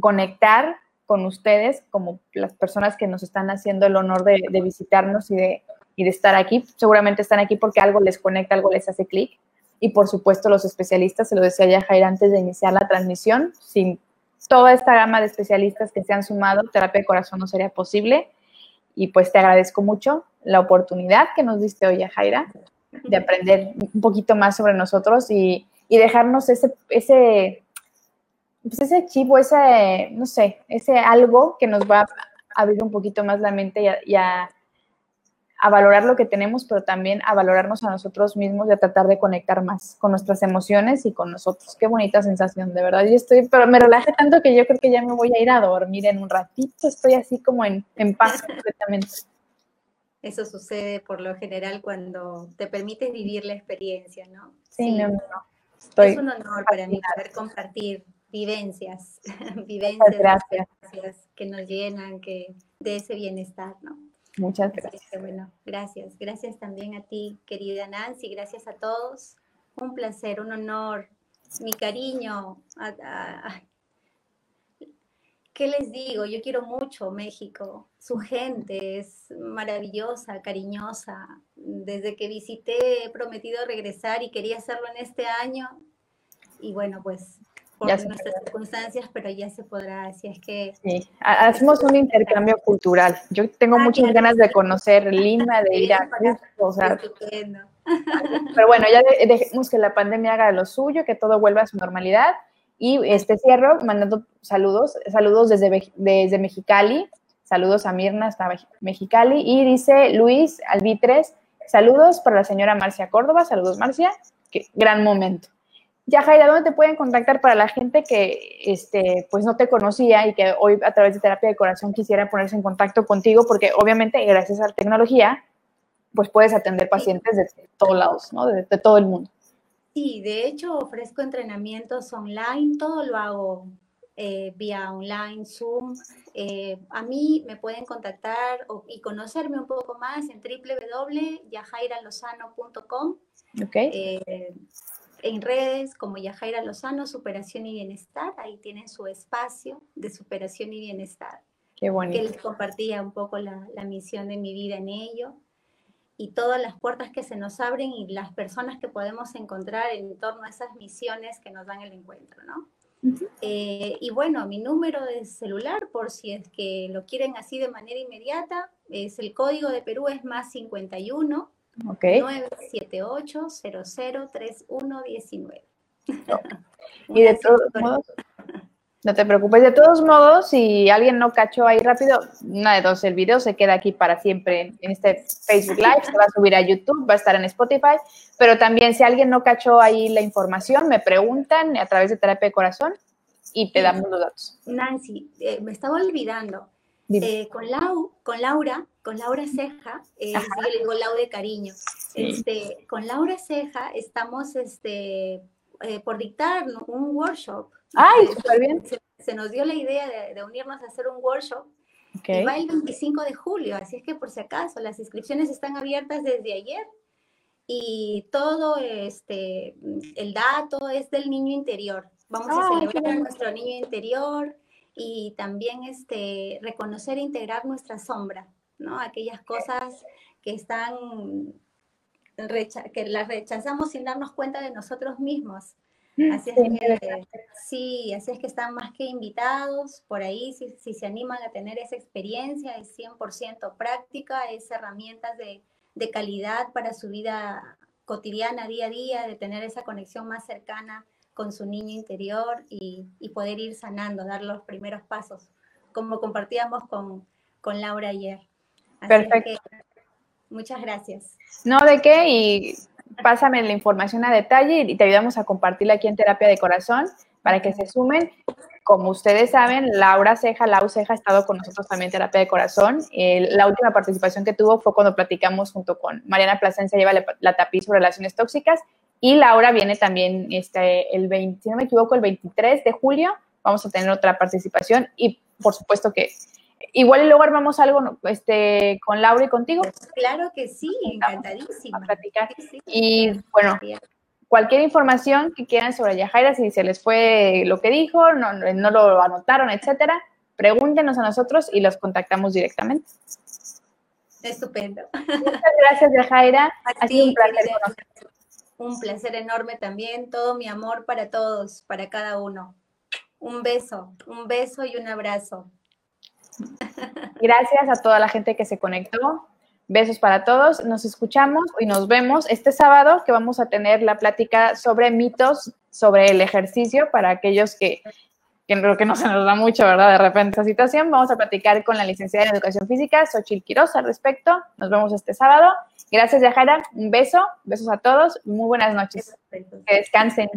Speaker 2: conectar con ustedes como las personas que nos están haciendo el honor de, de visitarnos y de, y de estar aquí. Seguramente están aquí porque algo les conecta, algo les hace clic y por supuesto los especialistas, se lo decía ya Jair antes de iniciar la transmisión, sin toda esta gama de especialistas que se han sumado, terapia de corazón no sería posible. Y pues te agradezco mucho la oportunidad que nos diste hoy, Jaira, de aprender un poquito más sobre nosotros y, dejarnos ese, ese, pues ese chivo, ese, no sé, ese algo que nos va a abrir un poquito más la mente y a a valorar lo que tenemos, pero también a valorarnos a nosotros mismos y a tratar de conectar más con nuestras emociones y con nosotros. Qué bonita sensación, de verdad. Yo estoy, pero me relaja tanto que yo creo que ya me voy a ir a dormir en un ratito. Estoy así como en, en paz completamente.
Speaker 3: Eso sucede por lo general cuando te permites vivir la experiencia, ¿no?
Speaker 2: Sí, no, no.
Speaker 3: es un honor para mí poder compartir vivencias, vivencias
Speaker 2: gracias.
Speaker 3: que nos llenan que de ese bienestar, ¿no?
Speaker 2: Muchas gracias.
Speaker 3: bueno, gracias. Gracias también a ti, querida Nancy. Gracias a todos. Un placer, un honor. Mi cariño. ¿Qué les digo? Yo quiero mucho México. Su gente es maravillosa, cariñosa. Desde que visité he prometido regresar y quería hacerlo en este año. Y bueno, pues por nuestras circunstancias, pero ya se podrá, así es que...
Speaker 2: Sí, hacemos un intercambio cultural. Yo tengo ah, muchas ganas de conocer Lima, de ir a o sea, pero bueno, ya dejemos que la pandemia haga lo suyo, que todo vuelva a su normalidad. Y este cierro mandando saludos, saludos desde, desde Mexicali, saludos a Mirna hasta Mexicali. Y dice Luis Albitres, saludos para la señora Marcia Córdoba, saludos Marcia, que gran momento. Ya, Jaira, ¿dónde te pueden contactar para la gente que este, pues no te conocía y que hoy a través de terapia de corazón quisiera ponerse en contacto contigo? Porque obviamente gracias a la tecnología, pues puedes atender pacientes de todos lados, ¿no? De, todo el mundo.
Speaker 3: Sí, de hecho ofrezco entrenamientos online, todo lo hago eh, vía online, Zoom. Eh, a mí me pueden contactar y conocerme un poco más en www.yajairalozano.com.
Speaker 2: Okay.
Speaker 3: En redes como Yajaira Lozano, Superación y Bienestar, ahí tienen su espacio de superación y bienestar.
Speaker 2: Qué bonito.
Speaker 3: Que les compartía un poco la, la misión de mi vida en ello y todas las puertas que se nos abren y las personas que podemos encontrar en torno a esas misiones que nos dan el encuentro, ¿no? Eh, y bueno, mi número de celular, por si es que lo quieren así de manera inmediata, es el código de Perú es más 51
Speaker 2: okay.
Speaker 3: 978 003119.
Speaker 2: Y de todos modos, no te preocupes, de todos modos, si alguien no cachó ahí rápido, una de dos, el video se queda aquí para siempre en este Facebook Live, se va a subir a YouTube, va a estar en Spotify, pero también si alguien no cachó ahí la información, me preguntan a través de Terapia de Corazón y te damos los datos.
Speaker 3: Nancy, eh, me estaba olvidando, eh, con, Lau, con Laura, con Laura Ceja, eh, yo le digo Lau de cariño, este, con Laura Ceja estamos este, por dictar un workshop.
Speaker 2: ¡Ay, súper bien!
Speaker 3: Se, nos dio la idea de, unirnos a hacer un workshop. Y va el 25 de julio, así es que por si acaso, las inscripciones están abiertas desde ayer. Y todo este, el dato es del niño interior. Vamos a celebrar a nuestro niño interior y también este, reconocer e integrar nuestra sombra, ¿no? Aquellas cosas que están, que las rechazamos sin darnos cuenta de nosotros mismos. Así es que, sí, así es que están más que invitados por ahí, si, si se animan a tener esa experiencia, es 100% práctica, es herramientas de, de, calidad para su vida cotidiana, día a día, de tener esa conexión más cercana con su niño interior y, y poder ir sanando, dar los primeros pasos, como compartíamos con, con Laura ayer.
Speaker 2: Perfecto.
Speaker 3: muchas gracias.
Speaker 2: No, ¿de qué? Y pásame la información a detalle y te ayudamos a compartirla aquí en Terapia de Corazón para que se sumen. Como ustedes saben, Laura Ceja, Lau Ceja ha estado con nosotros también en Terapia de Corazón. la última participación que tuvo fue cuando platicamos junto con Mariana Plasencia, lleva la, tapiz sobre relaciones tóxicas. Y Laura viene también este, el 20, si no me equivoco, el 23 de julio. Vamos a tener otra participación y por supuesto que Igual y luego armamos algo este, con Laura y contigo.
Speaker 3: Claro que sí, encantadísima.
Speaker 2: platicar. Y bueno, cualquier información que quieran sobre Yajaira, si se les fue lo que dijo, no, no lo anotaron, etcétera, pregúntenos a nosotros y los contactamos directamente.
Speaker 3: Estupendo.
Speaker 2: Muchas gracias, Yajaira.
Speaker 3: Ha sido un placer Un placer enorme también. Todo mi amor para todos, para cada uno. Un beso, un beso y un abrazo.
Speaker 2: Gracias a toda la gente que se conectó. Besos para todos. Nos escuchamos y nos vemos este sábado que vamos a tener la plática sobre mitos sobre el ejercicio para aquellos que, que creo que no se nos da mucho, ¿verdad? De repente esa situación. Vamos a platicar con la licenciada en Educación Física, Xochil Quiroz, al respecto. Nos vemos este sábado. Gracias, Yajara. Un beso. Besos a todos. Muy buenas noches. Que descansen.